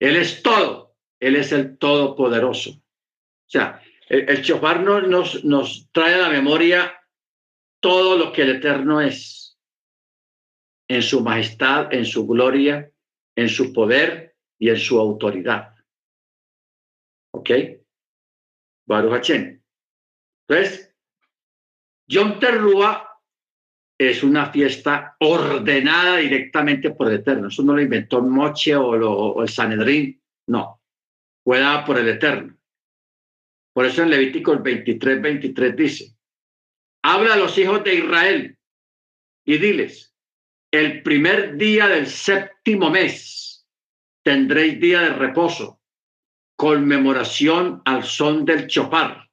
Él es todo. Él es el todopoderoso. O sea, el, el nos, nos, nos trae a la memoria todo lo que el Eterno es, en su majestad, en su gloria, en su poder y en su autoridad. ¿Ok? Baruch Hachem. Entonces, Yom Terrúa es una fiesta ordenada directamente por el Eterno. Eso no lo inventó Moche o, o el Sanedrín, no. Fue dada por el Eterno. Por eso en Levítico 23, 23 dice, habla a los hijos de Israel y diles, el primer día del séptimo mes tendréis día de reposo conmemoración al son del chopar,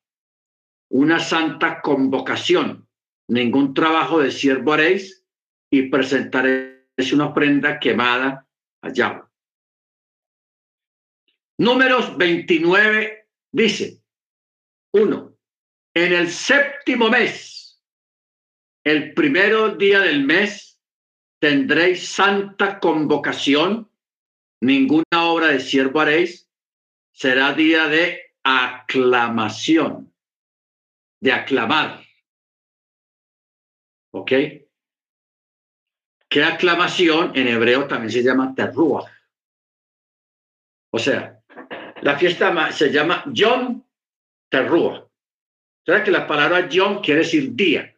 una santa convocación, ningún trabajo de siervo haréis y presentaréis una ofrenda quemada allá. Números 29 dice, uno, en el séptimo mes, el primero día del mes, tendréis santa convocación, ninguna obra de siervo haréis será día de aclamación, de aclamar. ¿Ok? ¿Qué aclamación en hebreo también se llama terrúa? O sea, la fiesta se llama Yom Terrúa. ¿Sabes que la palabra Yom quiere decir día?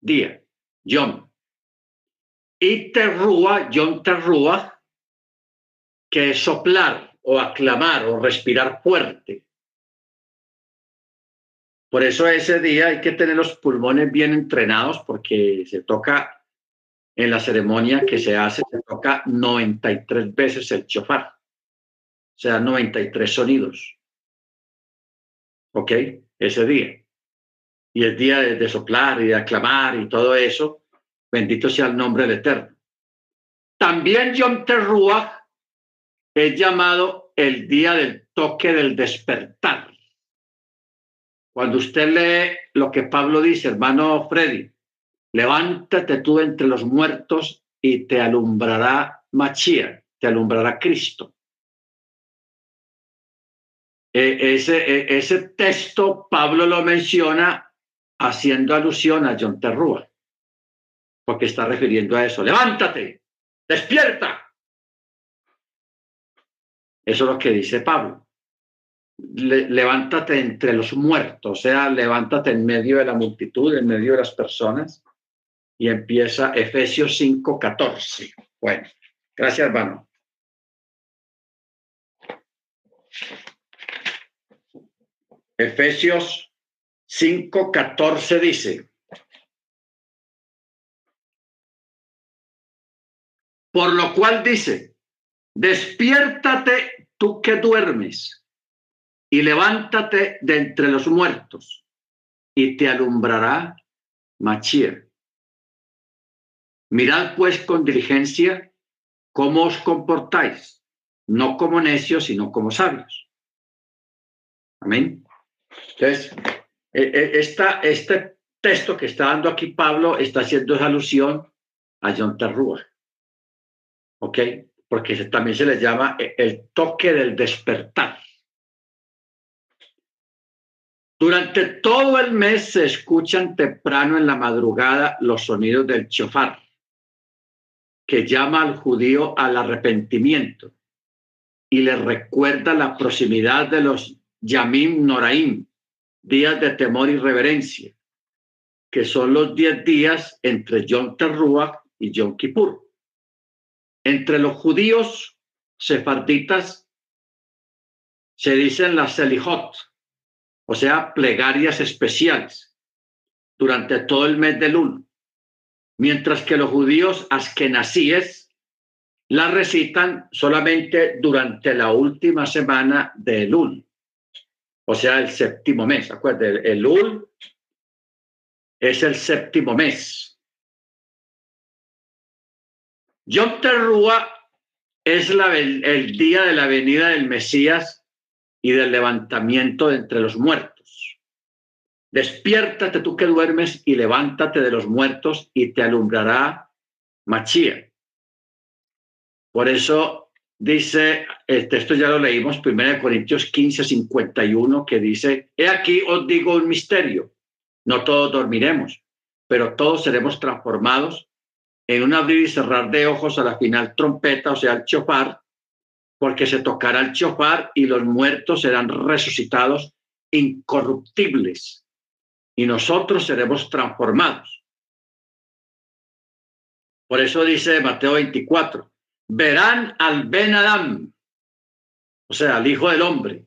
Día, Yom. Y Terrúa, Yom Terrúa, que es soplar, o aclamar o respirar fuerte. Por eso ese día hay que tener los pulmones bien entrenados porque se toca en la ceremonia que se hace, se toca 93 veces el chofar, sea, 93 sonidos. ¿Ok? Ese día. Y el día de, soplar y de aclamar y todo eso, bendito sea el nombre del Eterno. También Yom Teruah es llamado el día del toque del despertar. Cuando usted lee lo que Pablo dice, hermano Freddy, levántate tú entre los muertos y te alumbrará Machía, te alumbrará Cristo. E, ese, e, ese texto Pablo lo menciona haciendo alusión a John Terrúa, porque está refiriendo a eso. Levántate, despierta. Eso es lo que dice Pablo. levántate entre los muertos, o sea, levántate en medio de la multitud, en medio de las personas. Y empieza Efesios 5:14. Bueno, gracias, hermano. Efesios 5:14 dice, por lo cual dice, despiértate tú que duermes y levántate de entre los muertos y te alumbrará Machir. Mirad pues con diligencia cómo os comportáis, no como necios, sino como sabios. Amén. Entonces, e, e, esta, este texto que está dando aquí Pablo está haciendo alusión a John Terrúa. ¿Ok? Porque también se le llama e, el toque del despertar. Durante todo el mes se escuchan temprano en la madrugada los sonidos del chofar, que llama al judío al arrepentimiento y le recuerda la proximidad de los Yamim Noraim, días de temor y reverencia, que son los diez días entre Yom Teruah y Yom Kippur. Entre los judíos sefarditas se dicen las Selijot, o sea, plegarias especiales, durante todo el mes de Lul, mientras que los judíos askenazíes la recitan solamente durante la última semana de Lul o sea, el séptimo mes. Acuérdense, el, el Ul es el séptimo mes. Yom Teruah es la, el, día de la venida del Mesías y del levantamiento de entre los muertos. Despiértate tú que duermes y levántate de los muertos y te alumbrará Machía. Por eso dice, el texto ya lo leímos, 1 Corintios 15, 51, que dice, he aquí os digo un misterio, no todos dormiremos, pero todos seremos transformados en un abrir y cerrar de ojos a la final trompeta, o sea, el chofar, porque se tocará el chofar y los muertos serán resucitados incorruptibles y nosotros seremos transformados. Por eso dice Mateo 24, verán al Ben Adam, o sea, al Hijo del Hombre,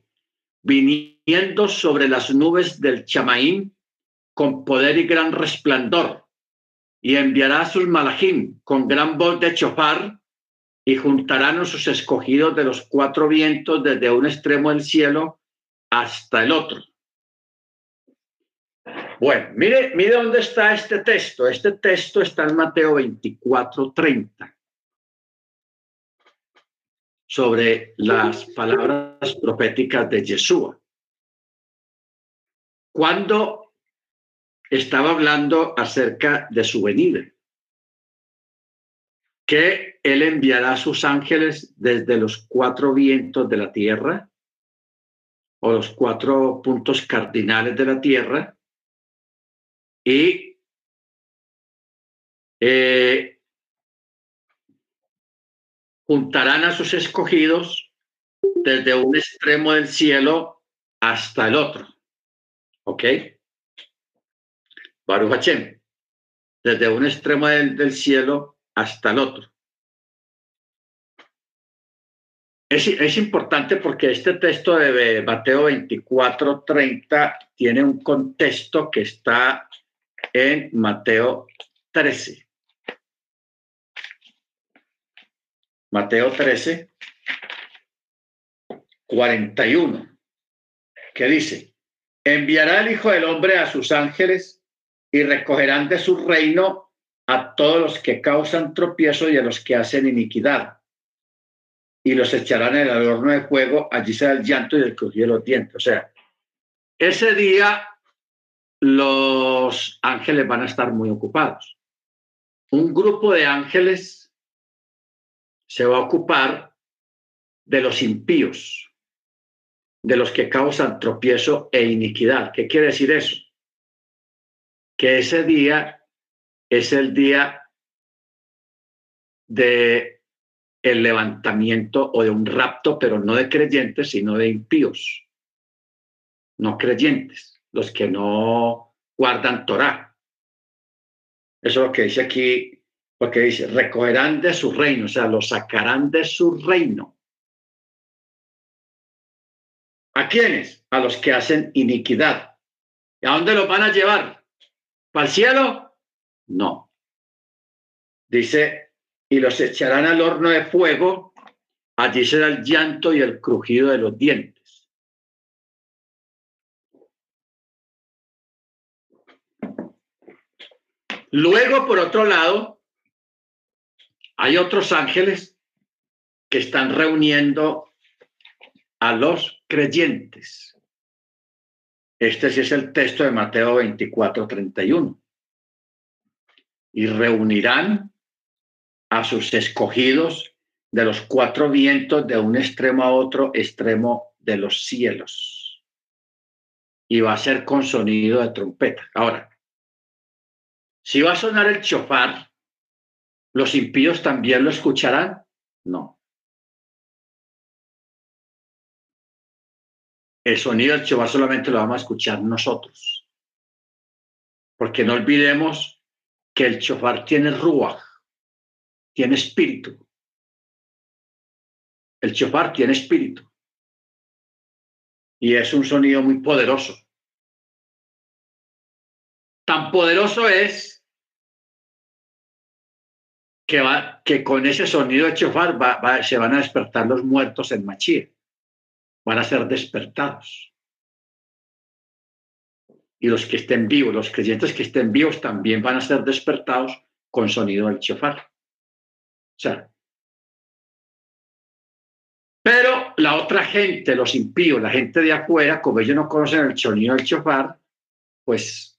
viniendo sobre las nubes del Chamaín con poder y gran resplandor, y enviará a sus malajim con gran voz de chofar, y juntarán a sus escogidos de los cuatro vientos desde un extremo del cielo hasta el otro. Bueno, mire, mire dónde está este texto. Este texto está en Mateo 24, 30 sobre las palabras proféticas de Yeshua. Cuando estaba hablando acerca de su venida, que él enviará a sus ángeles desde los cuatro vientos de la tierra o los cuatro puntos cardinales de la tierra y eh, juntarán a sus escogidos desde un extremo del cielo hasta el otro. ¿Ok? Baruch Hashem. Desde un extremo del, cielo hasta el otro. es, es importante porque este texto de Mateo 24, 30 tiene un contexto que está en Mateo 13. Mateo 13, 41, que dice, enviará el Hijo del Hombre a sus ángeles y recogerán de su reino a todos los que causan tropiezo y a los que hacen iniquidad. Y los echarán en el horno de fuego, allí será el llanto y el crujido de los dientes. O sea, ese día los ángeles van a estar muy ocupados. Un grupo de ángeles se va a ocupar de los impíos, de los que causan tropiezo e iniquidad. ¿Qué quiere decir eso? Que ese día es el día de el levantamiento o de un rapto, pero no de creyentes, sino de impíos, no creyentes, los que no guardan Torah. Eso es lo que dice aquí, porque dice, recogerán de su reino, o sea, lo sacarán de su reino. ¿A quiénes? A los que hacen iniquidad. ¿Y a dónde los van a llevar? ¿Para el cielo? No. Dice, y los echarán al horno de fuego, allí será el llanto y el crujido de los dientes. Luego, por otro lado, hay otros ángeles que están reuniendo a los creyentes. Este sí es el texto de Mateo 24, 31. Y reunirán a sus escogidos de los cuatro vientos de un extremo a otro extremo de los cielos. Y va a ser con sonido de trompeta. Ahora, si va a sonar el chofar, ¿los impíos también lo escucharán? No. El sonido del chofar solamente lo vamos a escuchar nosotros. Porque no olvidemos que el chofar tiene ruaj, tiene espíritu. El chofar tiene espíritu. Y es un sonido muy poderoso. Tan poderoso es que, va, que con ese sonido de chofar se van a despertar los muertos en Machir. Van a ser despertados. Y los que estén vivos, los creyentes que estén vivos también van a ser despertados con sonido del chofar. O sea, pero la otra gente, los impíos, la gente de afuera, como ellos no conocen el sonido del chofar, pues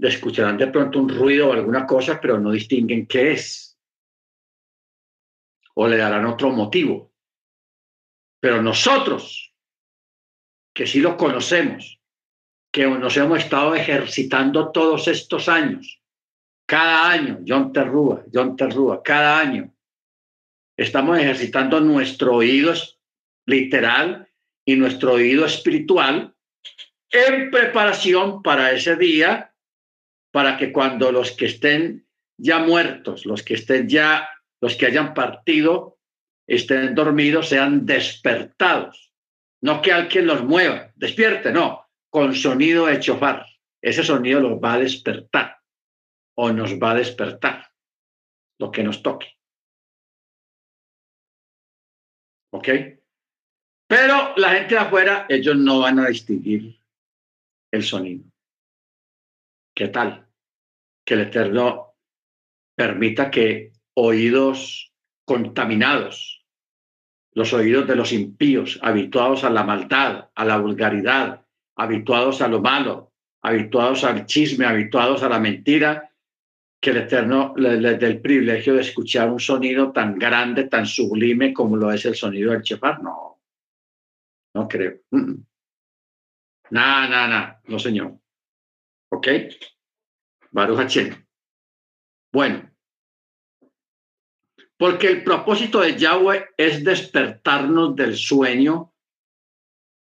escucharán de pronto un ruido o alguna cosa, pero no distinguen qué es. O le darán otro motivo. Pero nosotros, que sí lo conocemos, que nos hemos estado ejercitando todos estos años, cada año, John Terrúa, John Terrúa, cada año, estamos ejercitando nuestro oído literal y nuestro oído espiritual en preparación para ese día, para que cuando los que estén ya muertos, los que estén ya, los que hayan partido, estén dormidos, sean despertados. No que alguien los mueva, despierte, no, con sonido de chofar. Ese sonido los va a despertar o nos va a despertar, lo que nos toque. ¿Ok? Pero la gente afuera, ellos no van a distinguir el sonido. ¿Qué tal? Que el Eterno permita que oídos contaminados, los oídos de los impíos, habituados a la maldad, a la vulgaridad, habituados a lo malo, habituados al chisme, habituados a la mentira, que el Eterno les dé el privilegio de escuchar un sonido tan grande, tan sublime como lo es el sonido del chefar. No, no creo. Nada, nada, nada, no señor. ¿Ok? Baruch Hachem. Bueno, porque el propósito de Yahweh es despertarnos del sueño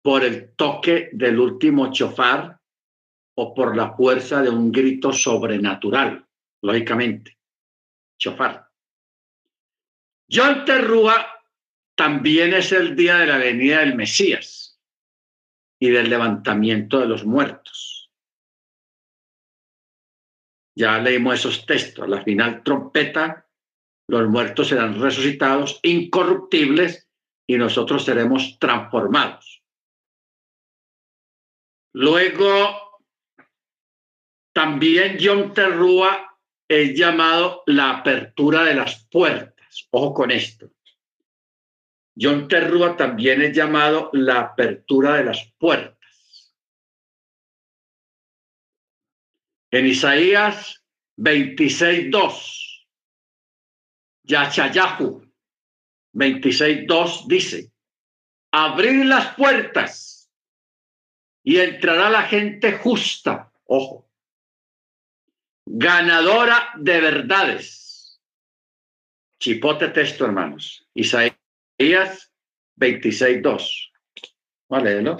por el toque del último chofar o por la fuerza de un grito sobrenatural lógicamente. Chofar. John Terrúa también es el día de la venida del Mesías y del levantamiento de los muertos. Ya leímos esos textos. La final trompeta, los muertos serán resucitados, incorruptibles, y nosotros seremos transformados. Luego, también John Terrúa es llamado la apertura de las puertas. Ojo con esto. John Terrúa también es llamado la apertura de las puertas. En Isaías 26.2, Yachayahu 26.2 dice, abrir las puertas y entrará la gente justa, ojo, ganadora de verdades. Chipote texto, hermanos. Isaías Isaías 26, 2. Vale, ¿no?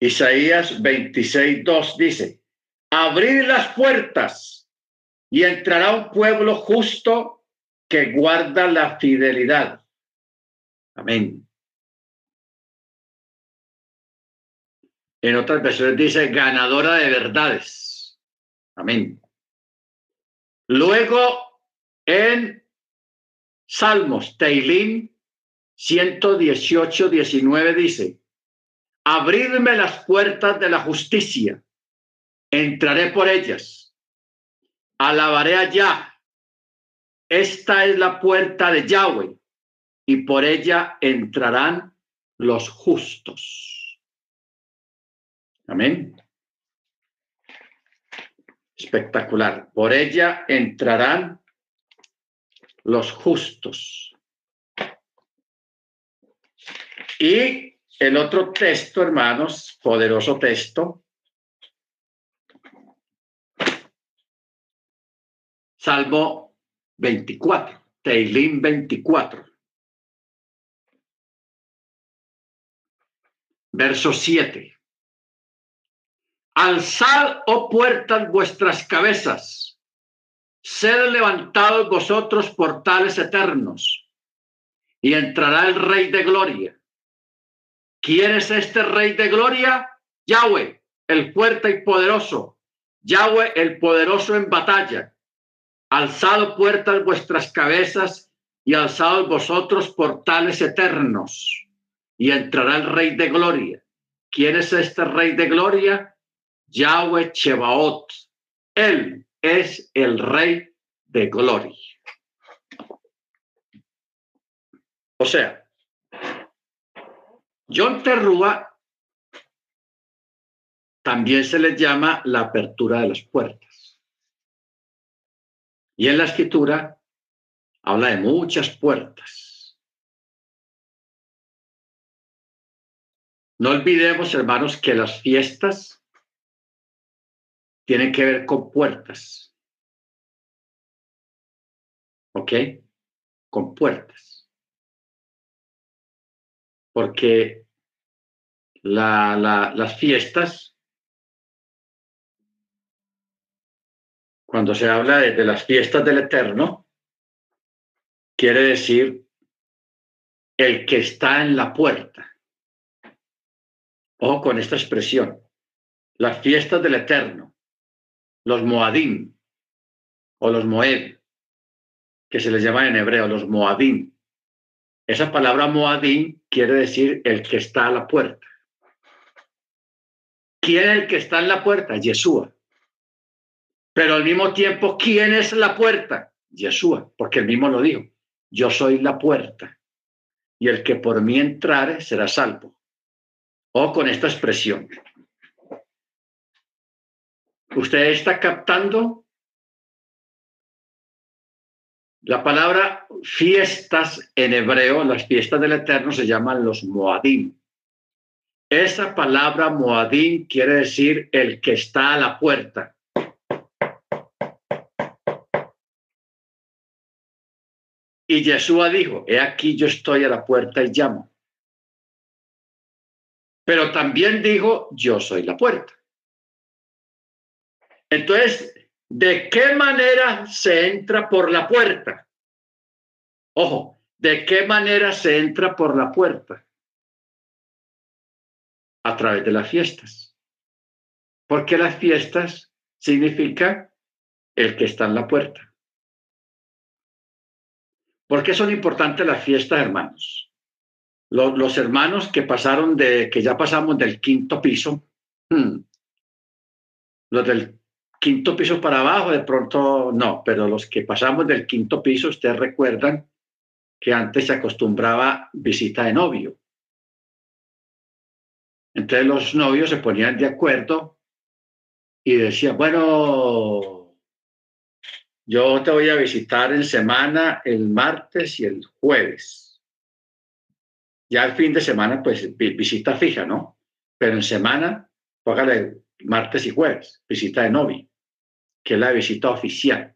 Isaías 26, 2 dice, abrir las puertas y entrará un pueblo justo que guarda la fidelidad. Amén. En otras versiones dice ganadora de verdades. Amén. Luego, en Salmos, Teilín 118, 19 dice, abridme las puertas de la justicia, entraré por ellas, alabaré allá. Esta es la puerta de Yahweh y por ella entrarán los justos. Amén espectacular. Por ella entrarán los justos. Y el otro texto, hermanos, poderoso texto, Salmo 24, Teilín 24. Verso 7. Alzad, oh puertas, vuestras cabezas, sed levantados vosotros portales eternos, y entrará el Rey de Gloria. ¿Quién es este Rey de Gloria? Yahweh, el fuerte y poderoso. Yahweh, el poderoso en batalla. Alzad puertas vuestras cabezas y alzad vosotros portales eternos, y entrará el Rey de Gloria. ¿Quién es este Rey de Gloria? Yahweh Chebaot. Él es el Rey de Gloria. O sea, John Terrúa también se le llama la apertura de las puertas. Y en la escritura habla de muchas puertas. No olvidemos, hermanos, que las fiestas tiene que ver con puertas. ¿Ok? Con puertas. Porque las fiestas, cuando se habla de, las fiestas del Eterno, quiere decir el que está en la puerta. Ojo con esta expresión. Las fiestas del Eterno los Moadim o los Moed, que se les llama en hebreo, los Moadim. Esa palabra Moadim quiere decir el que está a la puerta. ¿Quién es el que está en la puerta? Yeshua. Pero al mismo tiempo, ¿quién es la puerta? Yeshua, porque él mismo lo dijo. Yo soy la puerta y el que por mí entrare será salvo. O con esta expresión, ¿Usted está captando? La palabra fiestas en hebreo, las fiestas del Eterno se llaman los Moadim. Esa palabra Moadim quiere decir el que está a la puerta. Y Yeshua dijo, he aquí yo estoy a la puerta y llamo. Pero también dijo, yo soy la puerta. Entonces, ¿de qué manera se entra por la puerta? Ojo, ¿de qué manera se entra por la puerta? A través de las fiestas. Porque las fiestas significa el que está en la puerta. ¿Por qué son importantes las fiestas, hermanos? Los, hermanos que pasaron de, que ya pasamos del quinto piso, hmm, los del quinto piso para abajo, de pronto no, pero los que pasamos del quinto piso, ustedes recuerdan que antes se acostumbraba visita de novio. Entonces los novios se ponían de acuerdo y decían, bueno, yo te voy a visitar en semana el martes y el jueves. Ya el fin de semana, pues visita fija, ¿no? Pero en semana, póngale martes y jueves, visita de novio, que es la visita oficial.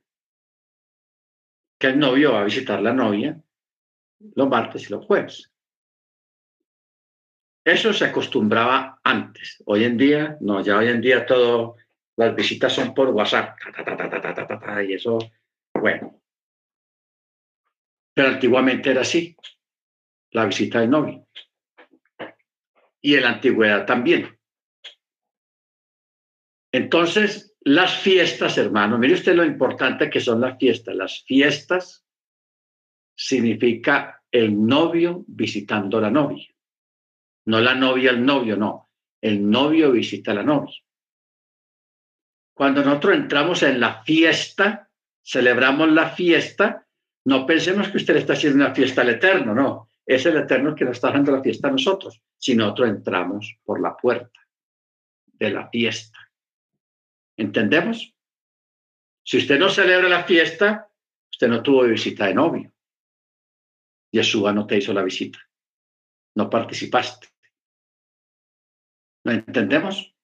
Que el novio va a visitar la novia los martes y los jueves. Eso se acostumbraba antes. Hoy en día, no, ya hoy en día todo, las visitas son por WhatsApp, y eso, bueno. Pero antiguamente era así, la visita del novio. Y en la antigüedad también. Entonces, las fiestas, hermano, mire usted lo importante que son las fiestas. Las fiestas significa el novio visitando a la novia. No la novia al novio, no. El novio visita a la novia. Cuando nosotros entramos en la fiesta, celebramos la fiesta, no pensemos que usted está haciendo una fiesta al eterno, no. Es el eterno que nos está dando la fiesta a nosotros, si nosotros entramos por la puerta de la fiesta. ¿Entendemos? Si usted no celebra la fiesta, usted no tuvo visita de novio. Yeshua no te hizo la visita. No participaste. ¿Lo entendemos?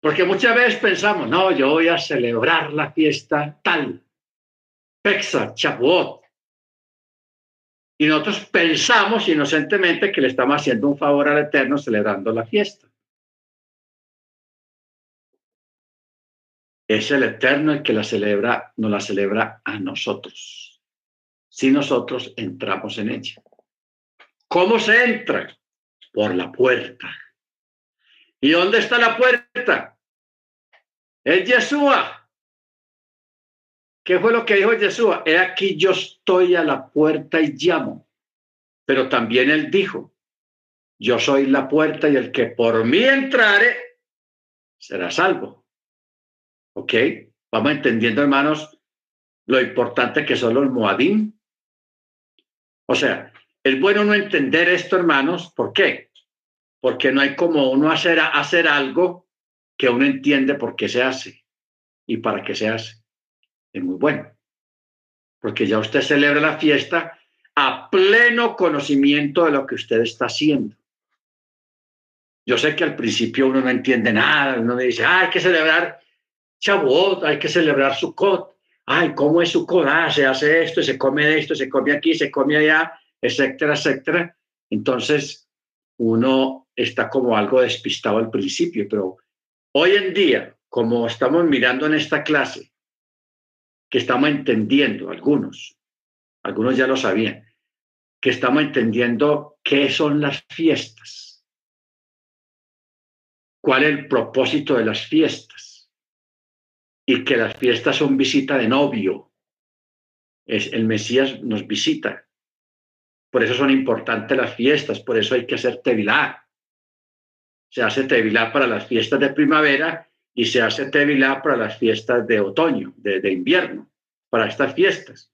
Porque muchas veces pensamos, no, yo voy a celebrar la fiesta tal, Pexa, Chapuot. Y nosotros pensamos inocentemente que le estamos haciendo un favor al Eterno celebrando la fiesta. Es el Eterno el que la celebra, no la celebra a nosotros si nosotros entramos en ella. ¿Cómo se entra? Por la puerta. ¿Y dónde está la puerta? Es Yeshua. ¿Qué fue lo que dijo Yeshua? He aquí yo estoy a la puerta y llamo. Pero también él dijo, yo soy la puerta y el que por mí entrare será salvo. ¿Ok? Vamos entendiendo, hermanos, lo importante que son los moadim o sea, es bueno no entender esto, hermanos. ¿Por qué? Porque no hay como uno hacer, hacer algo que uno entiende por qué se hace y para qué se hace. Es muy bueno. Porque ya usted celebra la fiesta a pleno conocimiento de lo que usted está haciendo. Yo sé que al principio uno no entiende nada, uno dice, ah, hay que celebrar Shavuot, hay que celebrar Sukkot, ay, ¿cómo es su coda? Se hace esto, se come esto, se come aquí, se come allá, etcétera, etcétera. Entonces, uno está como algo despistado al principio, pero hoy en día, como estamos mirando en esta clase, que estamos entendiendo algunos, algunos ya lo sabían, que estamos entendiendo qué son las fiestas, cuál es el propósito de las fiestas y que las fiestas son visita de novio. Es, el Mesías nos visita. Por eso son importantes las fiestas, por eso hay que hacer tevilá. Se hace tevilá para las fiestas de primavera y se hace tevilá para las fiestas de otoño, de, de invierno, para estas fiestas.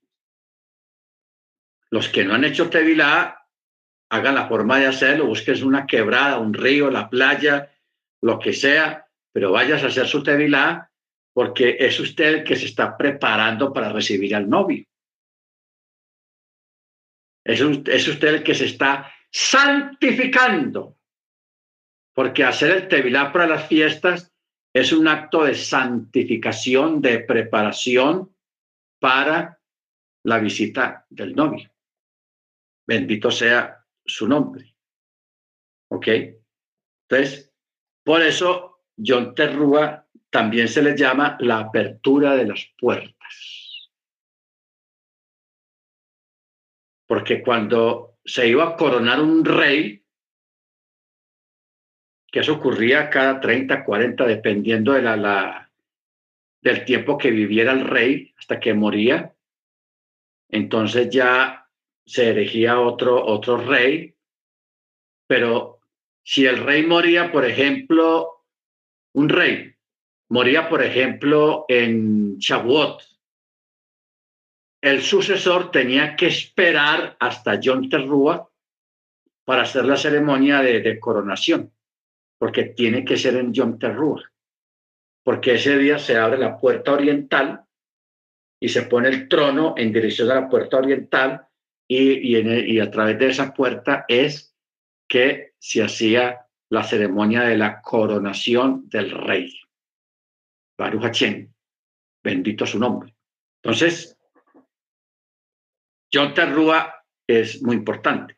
Los que no han hecho tevilá, hagan la forma de hacerlo, busquen una quebrada, un río, la playa, lo que sea, pero vayas a hacer su tevilá porque es usted el que se está preparando para recibir al novio. Es, usted el que se está santificando, porque hacer el tevilá para las fiestas es un acto de santificación, de preparación para la visita del novio. Bendito sea su nombre. ¿Ok? Entonces, por eso John Terrúa también se le llama la apertura de las puertas. Porque cuando se iba a coronar un rey, que eso ocurría cada 30, 40, dependiendo de la, del tiempo que viviera el rey hasta que moría, entonces ya se erigía otro, otro rey, pero si el rey moría, por ejemplo, un rey moría, por ejemplo, en Shavuot, el sucesor tenía que esperar hasta Yom Terrúa para hacer la ceremonia de, coronación, porque tiene que ser en Yom Terrúa, porque ese día se abre la puerta oriental y se pone el trono en dirección a la puerta oriental y, y a través de esa puerta es que se hacía la ceremonia de la coronación del rey. Baruch Hachem, bendito su nombre. Entonces, Yom Terrúa es muy importante.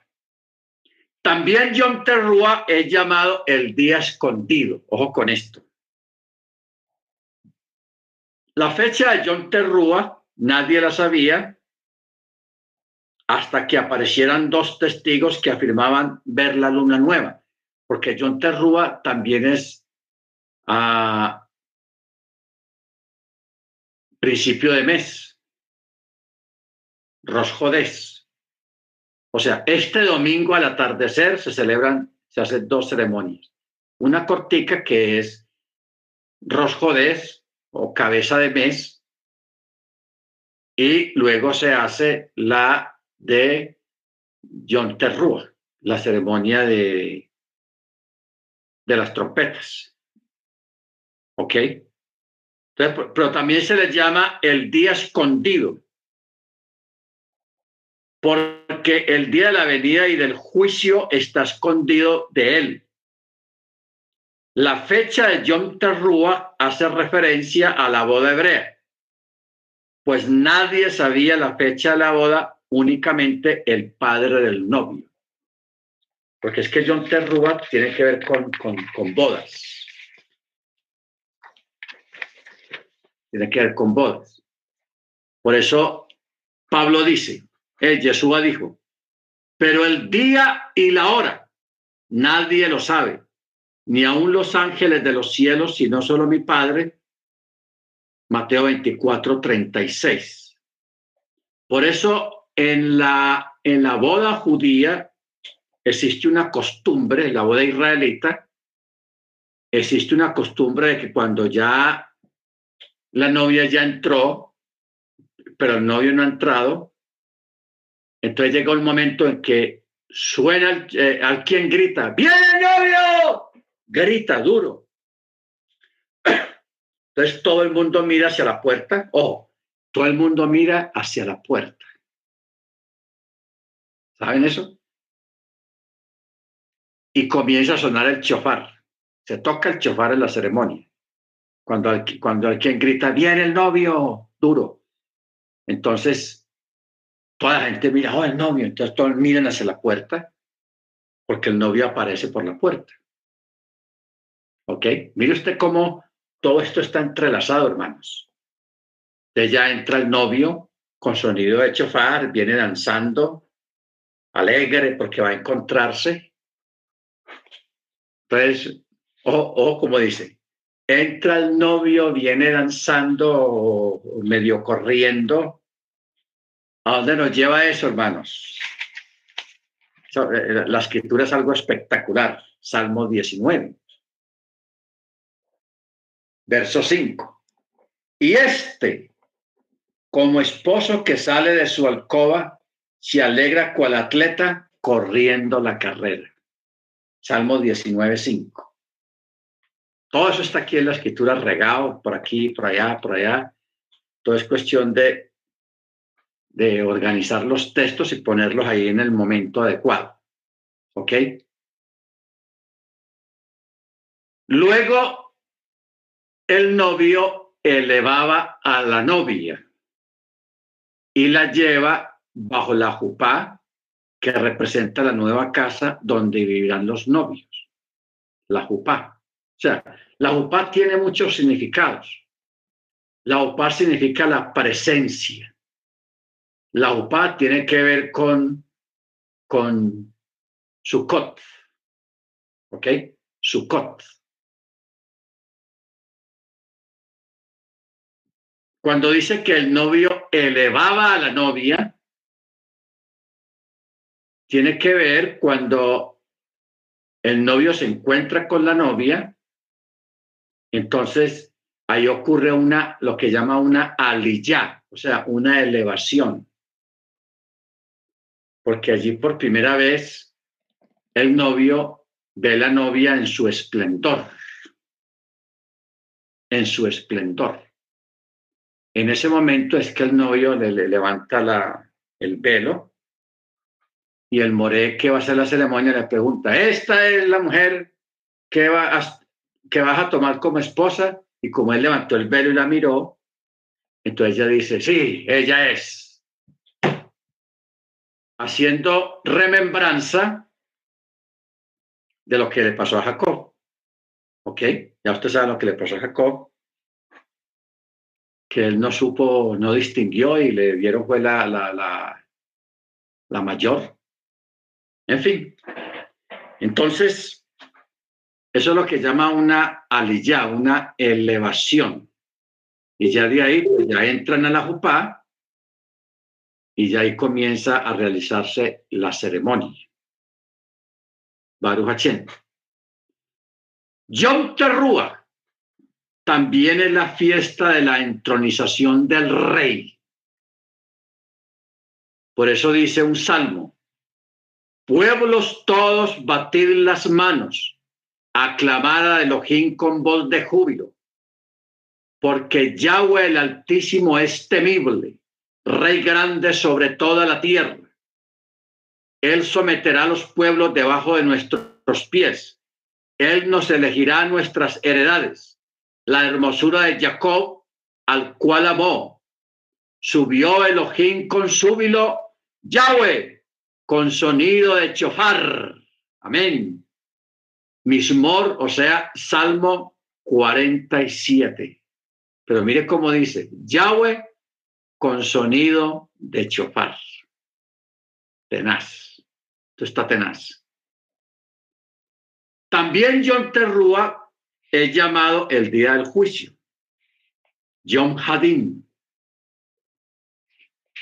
También Yom Terrúa es llamado el día escondido. Ojo con esto. La fecha de Yom Terrúa nadie la sabía hasta que aparecieran dos testigos que afirmaban ver la luna nueva, porque Yom Terrúa también es uh, principio de mes, Rosjodés. O sea, este domingo al atardecer se celebran, se hacen dos ceremonias. Una cortica que es Rosjodés o cabeza de mes, y luego se hace la de John Terrua, la ceremonia de, de las trompetas. ¿Ok? Pero también se les llama el día escondido, porque el día de la venida y del juicio está escondido de él. La fecha de Yom Teruah hace referencia a la boda hebrea, pues nadie sabía la fecha de la boda, únicamente el padre del novio. Porque es que Yom Teruah tiene que ver con, con, con bodas. Tiene que ver con bodas. Por eso Pablo dice, el Yeshua dijo, pero el día y la hora nadie lo sabe, ni aun los ángeles de los cielos, sino solo mi Padre. Mateo 24, 36. Por eso en la, en la boda judía existe una costumbre, la boda israelita, existe una costumbre de que cuando ya la novia ya entró, pero el novio no ha entrado. Entonces llega un momento en que suena eh, al quien grita, ¡Viene novio! Grita duro. Entonces todo el mundo mira hacia la puerta. Ojo, todo el mundo mira hacia la puerta. ¿Saben eso? Y comienza a sonar el chofar. Se toca el chofar en la ceremonia. Cuando, cuando alguien grita, viene el novio, duro. Entonces, toda la gente mira, oh, el novio. Entonces todos miran hacia la puerta porque el novio aparece por la puerta. ¿Ok? Mire usted cómo todo esto está entrelazado, hermanos. Entonces ya entra el novio con sonido de chofar, viene danzando, alegre porque va a encontrarse. Entonces, o, o como dice, entra el novio, viene danzando, medio corriendo. ¿A dónde nos lleva eso, hermanos? Eh, la escritura es algo espectacular. Salmo 19. Verso 5. Y este, como esposo que sale de su alcoba, se alegra cual atleta corriendo la carrera. Salmo 19, 5. Todo eso está aquí en la escritura regado, por aquí, por allá, por allá. Todo es cuestión de, de organizar los textos y ponerlos ahí en el momento adecuado. ¿Ok? Luego, el novio elevaba a la novia y la lleva bajo la jupá que representa la nueva casa donde vivirán los novios. La jupá. Sea, la UPA tiene muchos significados. La UPA significa la presencia. La UPA tiene que ver con, con Sukkot. ¿Ok? Sukkot. Cuando dice que el novio elevaba a la novia, tiene que ver cuando el novio se encuentra con la novia, entonces ahí ocurre una, lo que llama una aliyah, o sea, una elevación. Porque allí por primera vez el novio ve a la novia en su esplendor, en su esplendor. En ese momento es que el novio le, levanta la, el velo y el moré que va a hacer la ceremonia le pregunta, ¿esta es la mujer que, va que vas a tomar como esposa? Y como él levantó el velo y la miró, entonces ella dice, sí, ella es. Haciendo remembranza de lo que le pasó a Jacob. ¿Ok? Ya usted sabe lo que le pasó a Jacob que él no supo, no distinguió y le dieron fue la, la, la, la mayor. En fin, entonces, eso es lo que llama una aliyah, una elevación. Y ya de ahí, pues ya entran a la jupá y ya ahí comienza a realizarse la ceremonia. Baruch Hachem. Yom Teruah también es la fiesta de la entronización del rey. Por eso dice un salmo, pueblos todos batid las manos, aclamad a Elohim con voz de júbilo, porque Yahweh el Altísimo es temible, rey grande sobre toda la tierra. Él someterá los pueblos debajo de nuestros pies. Él nos elegirá nuestras heredades la hermosura de Jacob, al cual amó. Subió Elohim con súbilo, Yahweh, con sonido de chofar. Amén. Mismor, o sea, Salmo 47. Pero mire cómo dice, Yahweh con sonido de chofar. Tenaz. Esto está tenaz. También John Terrúa es llamado el día del juicio. John Hadin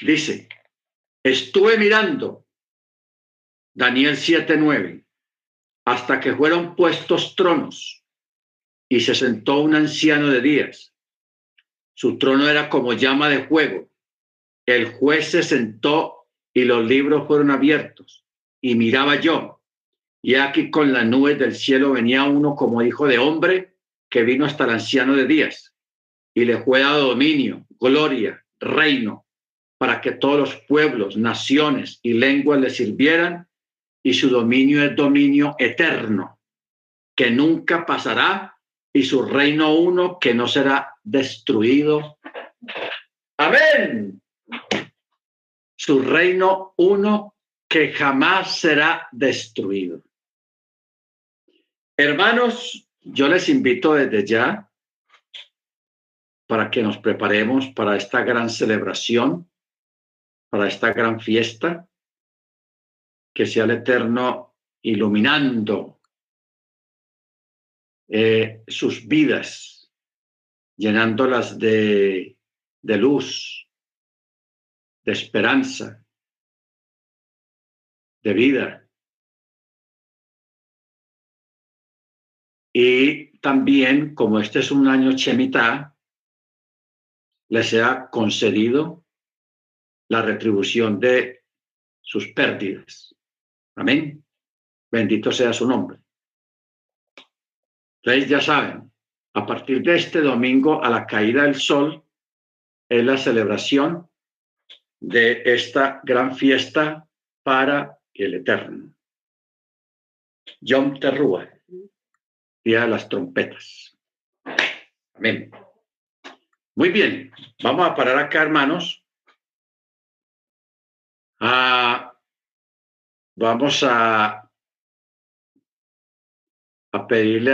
dice, estuve mirando Daniel 7:9 hasta que fueron puestos tronos y se sentó un anciano de días. Su trono era como llama de fuego. El juez se sentó y los libros fueron abiertos y miraba yo y aquí con las nubes del cielo venía uno como hijo de hombre que vino hasta el anciano de días y le fue dado dominio, gloria, reino, para que todos los pueblos, naciones y lenguas le sirvieran y su dominio es dominio eterno, que nunca pasará y su reino uno que no será destruido. Amén. Su reino uno que jamás será destruido. Hermanos, yo les invito desde ya para que nos preparemos para esta gran celebración, para esta gran fiesta, que sea el Eterno iluminando eh, sus vidas, llenándolas de, de luz, de esperanza, de vida Y también, como este es un año Shemitah, le sea concedido la retribución de sus pérdidas. Amén. Bendito sea su nombre. Entonces ya saben, a partir de este domingo a la caída del sol es la celebración de esta gran fiesta para el Eterno. Yom Teruah día de las trompetas. Amén. Muy bien, vamos a parar acá, hermanos. Ah, vamos a, a pedirle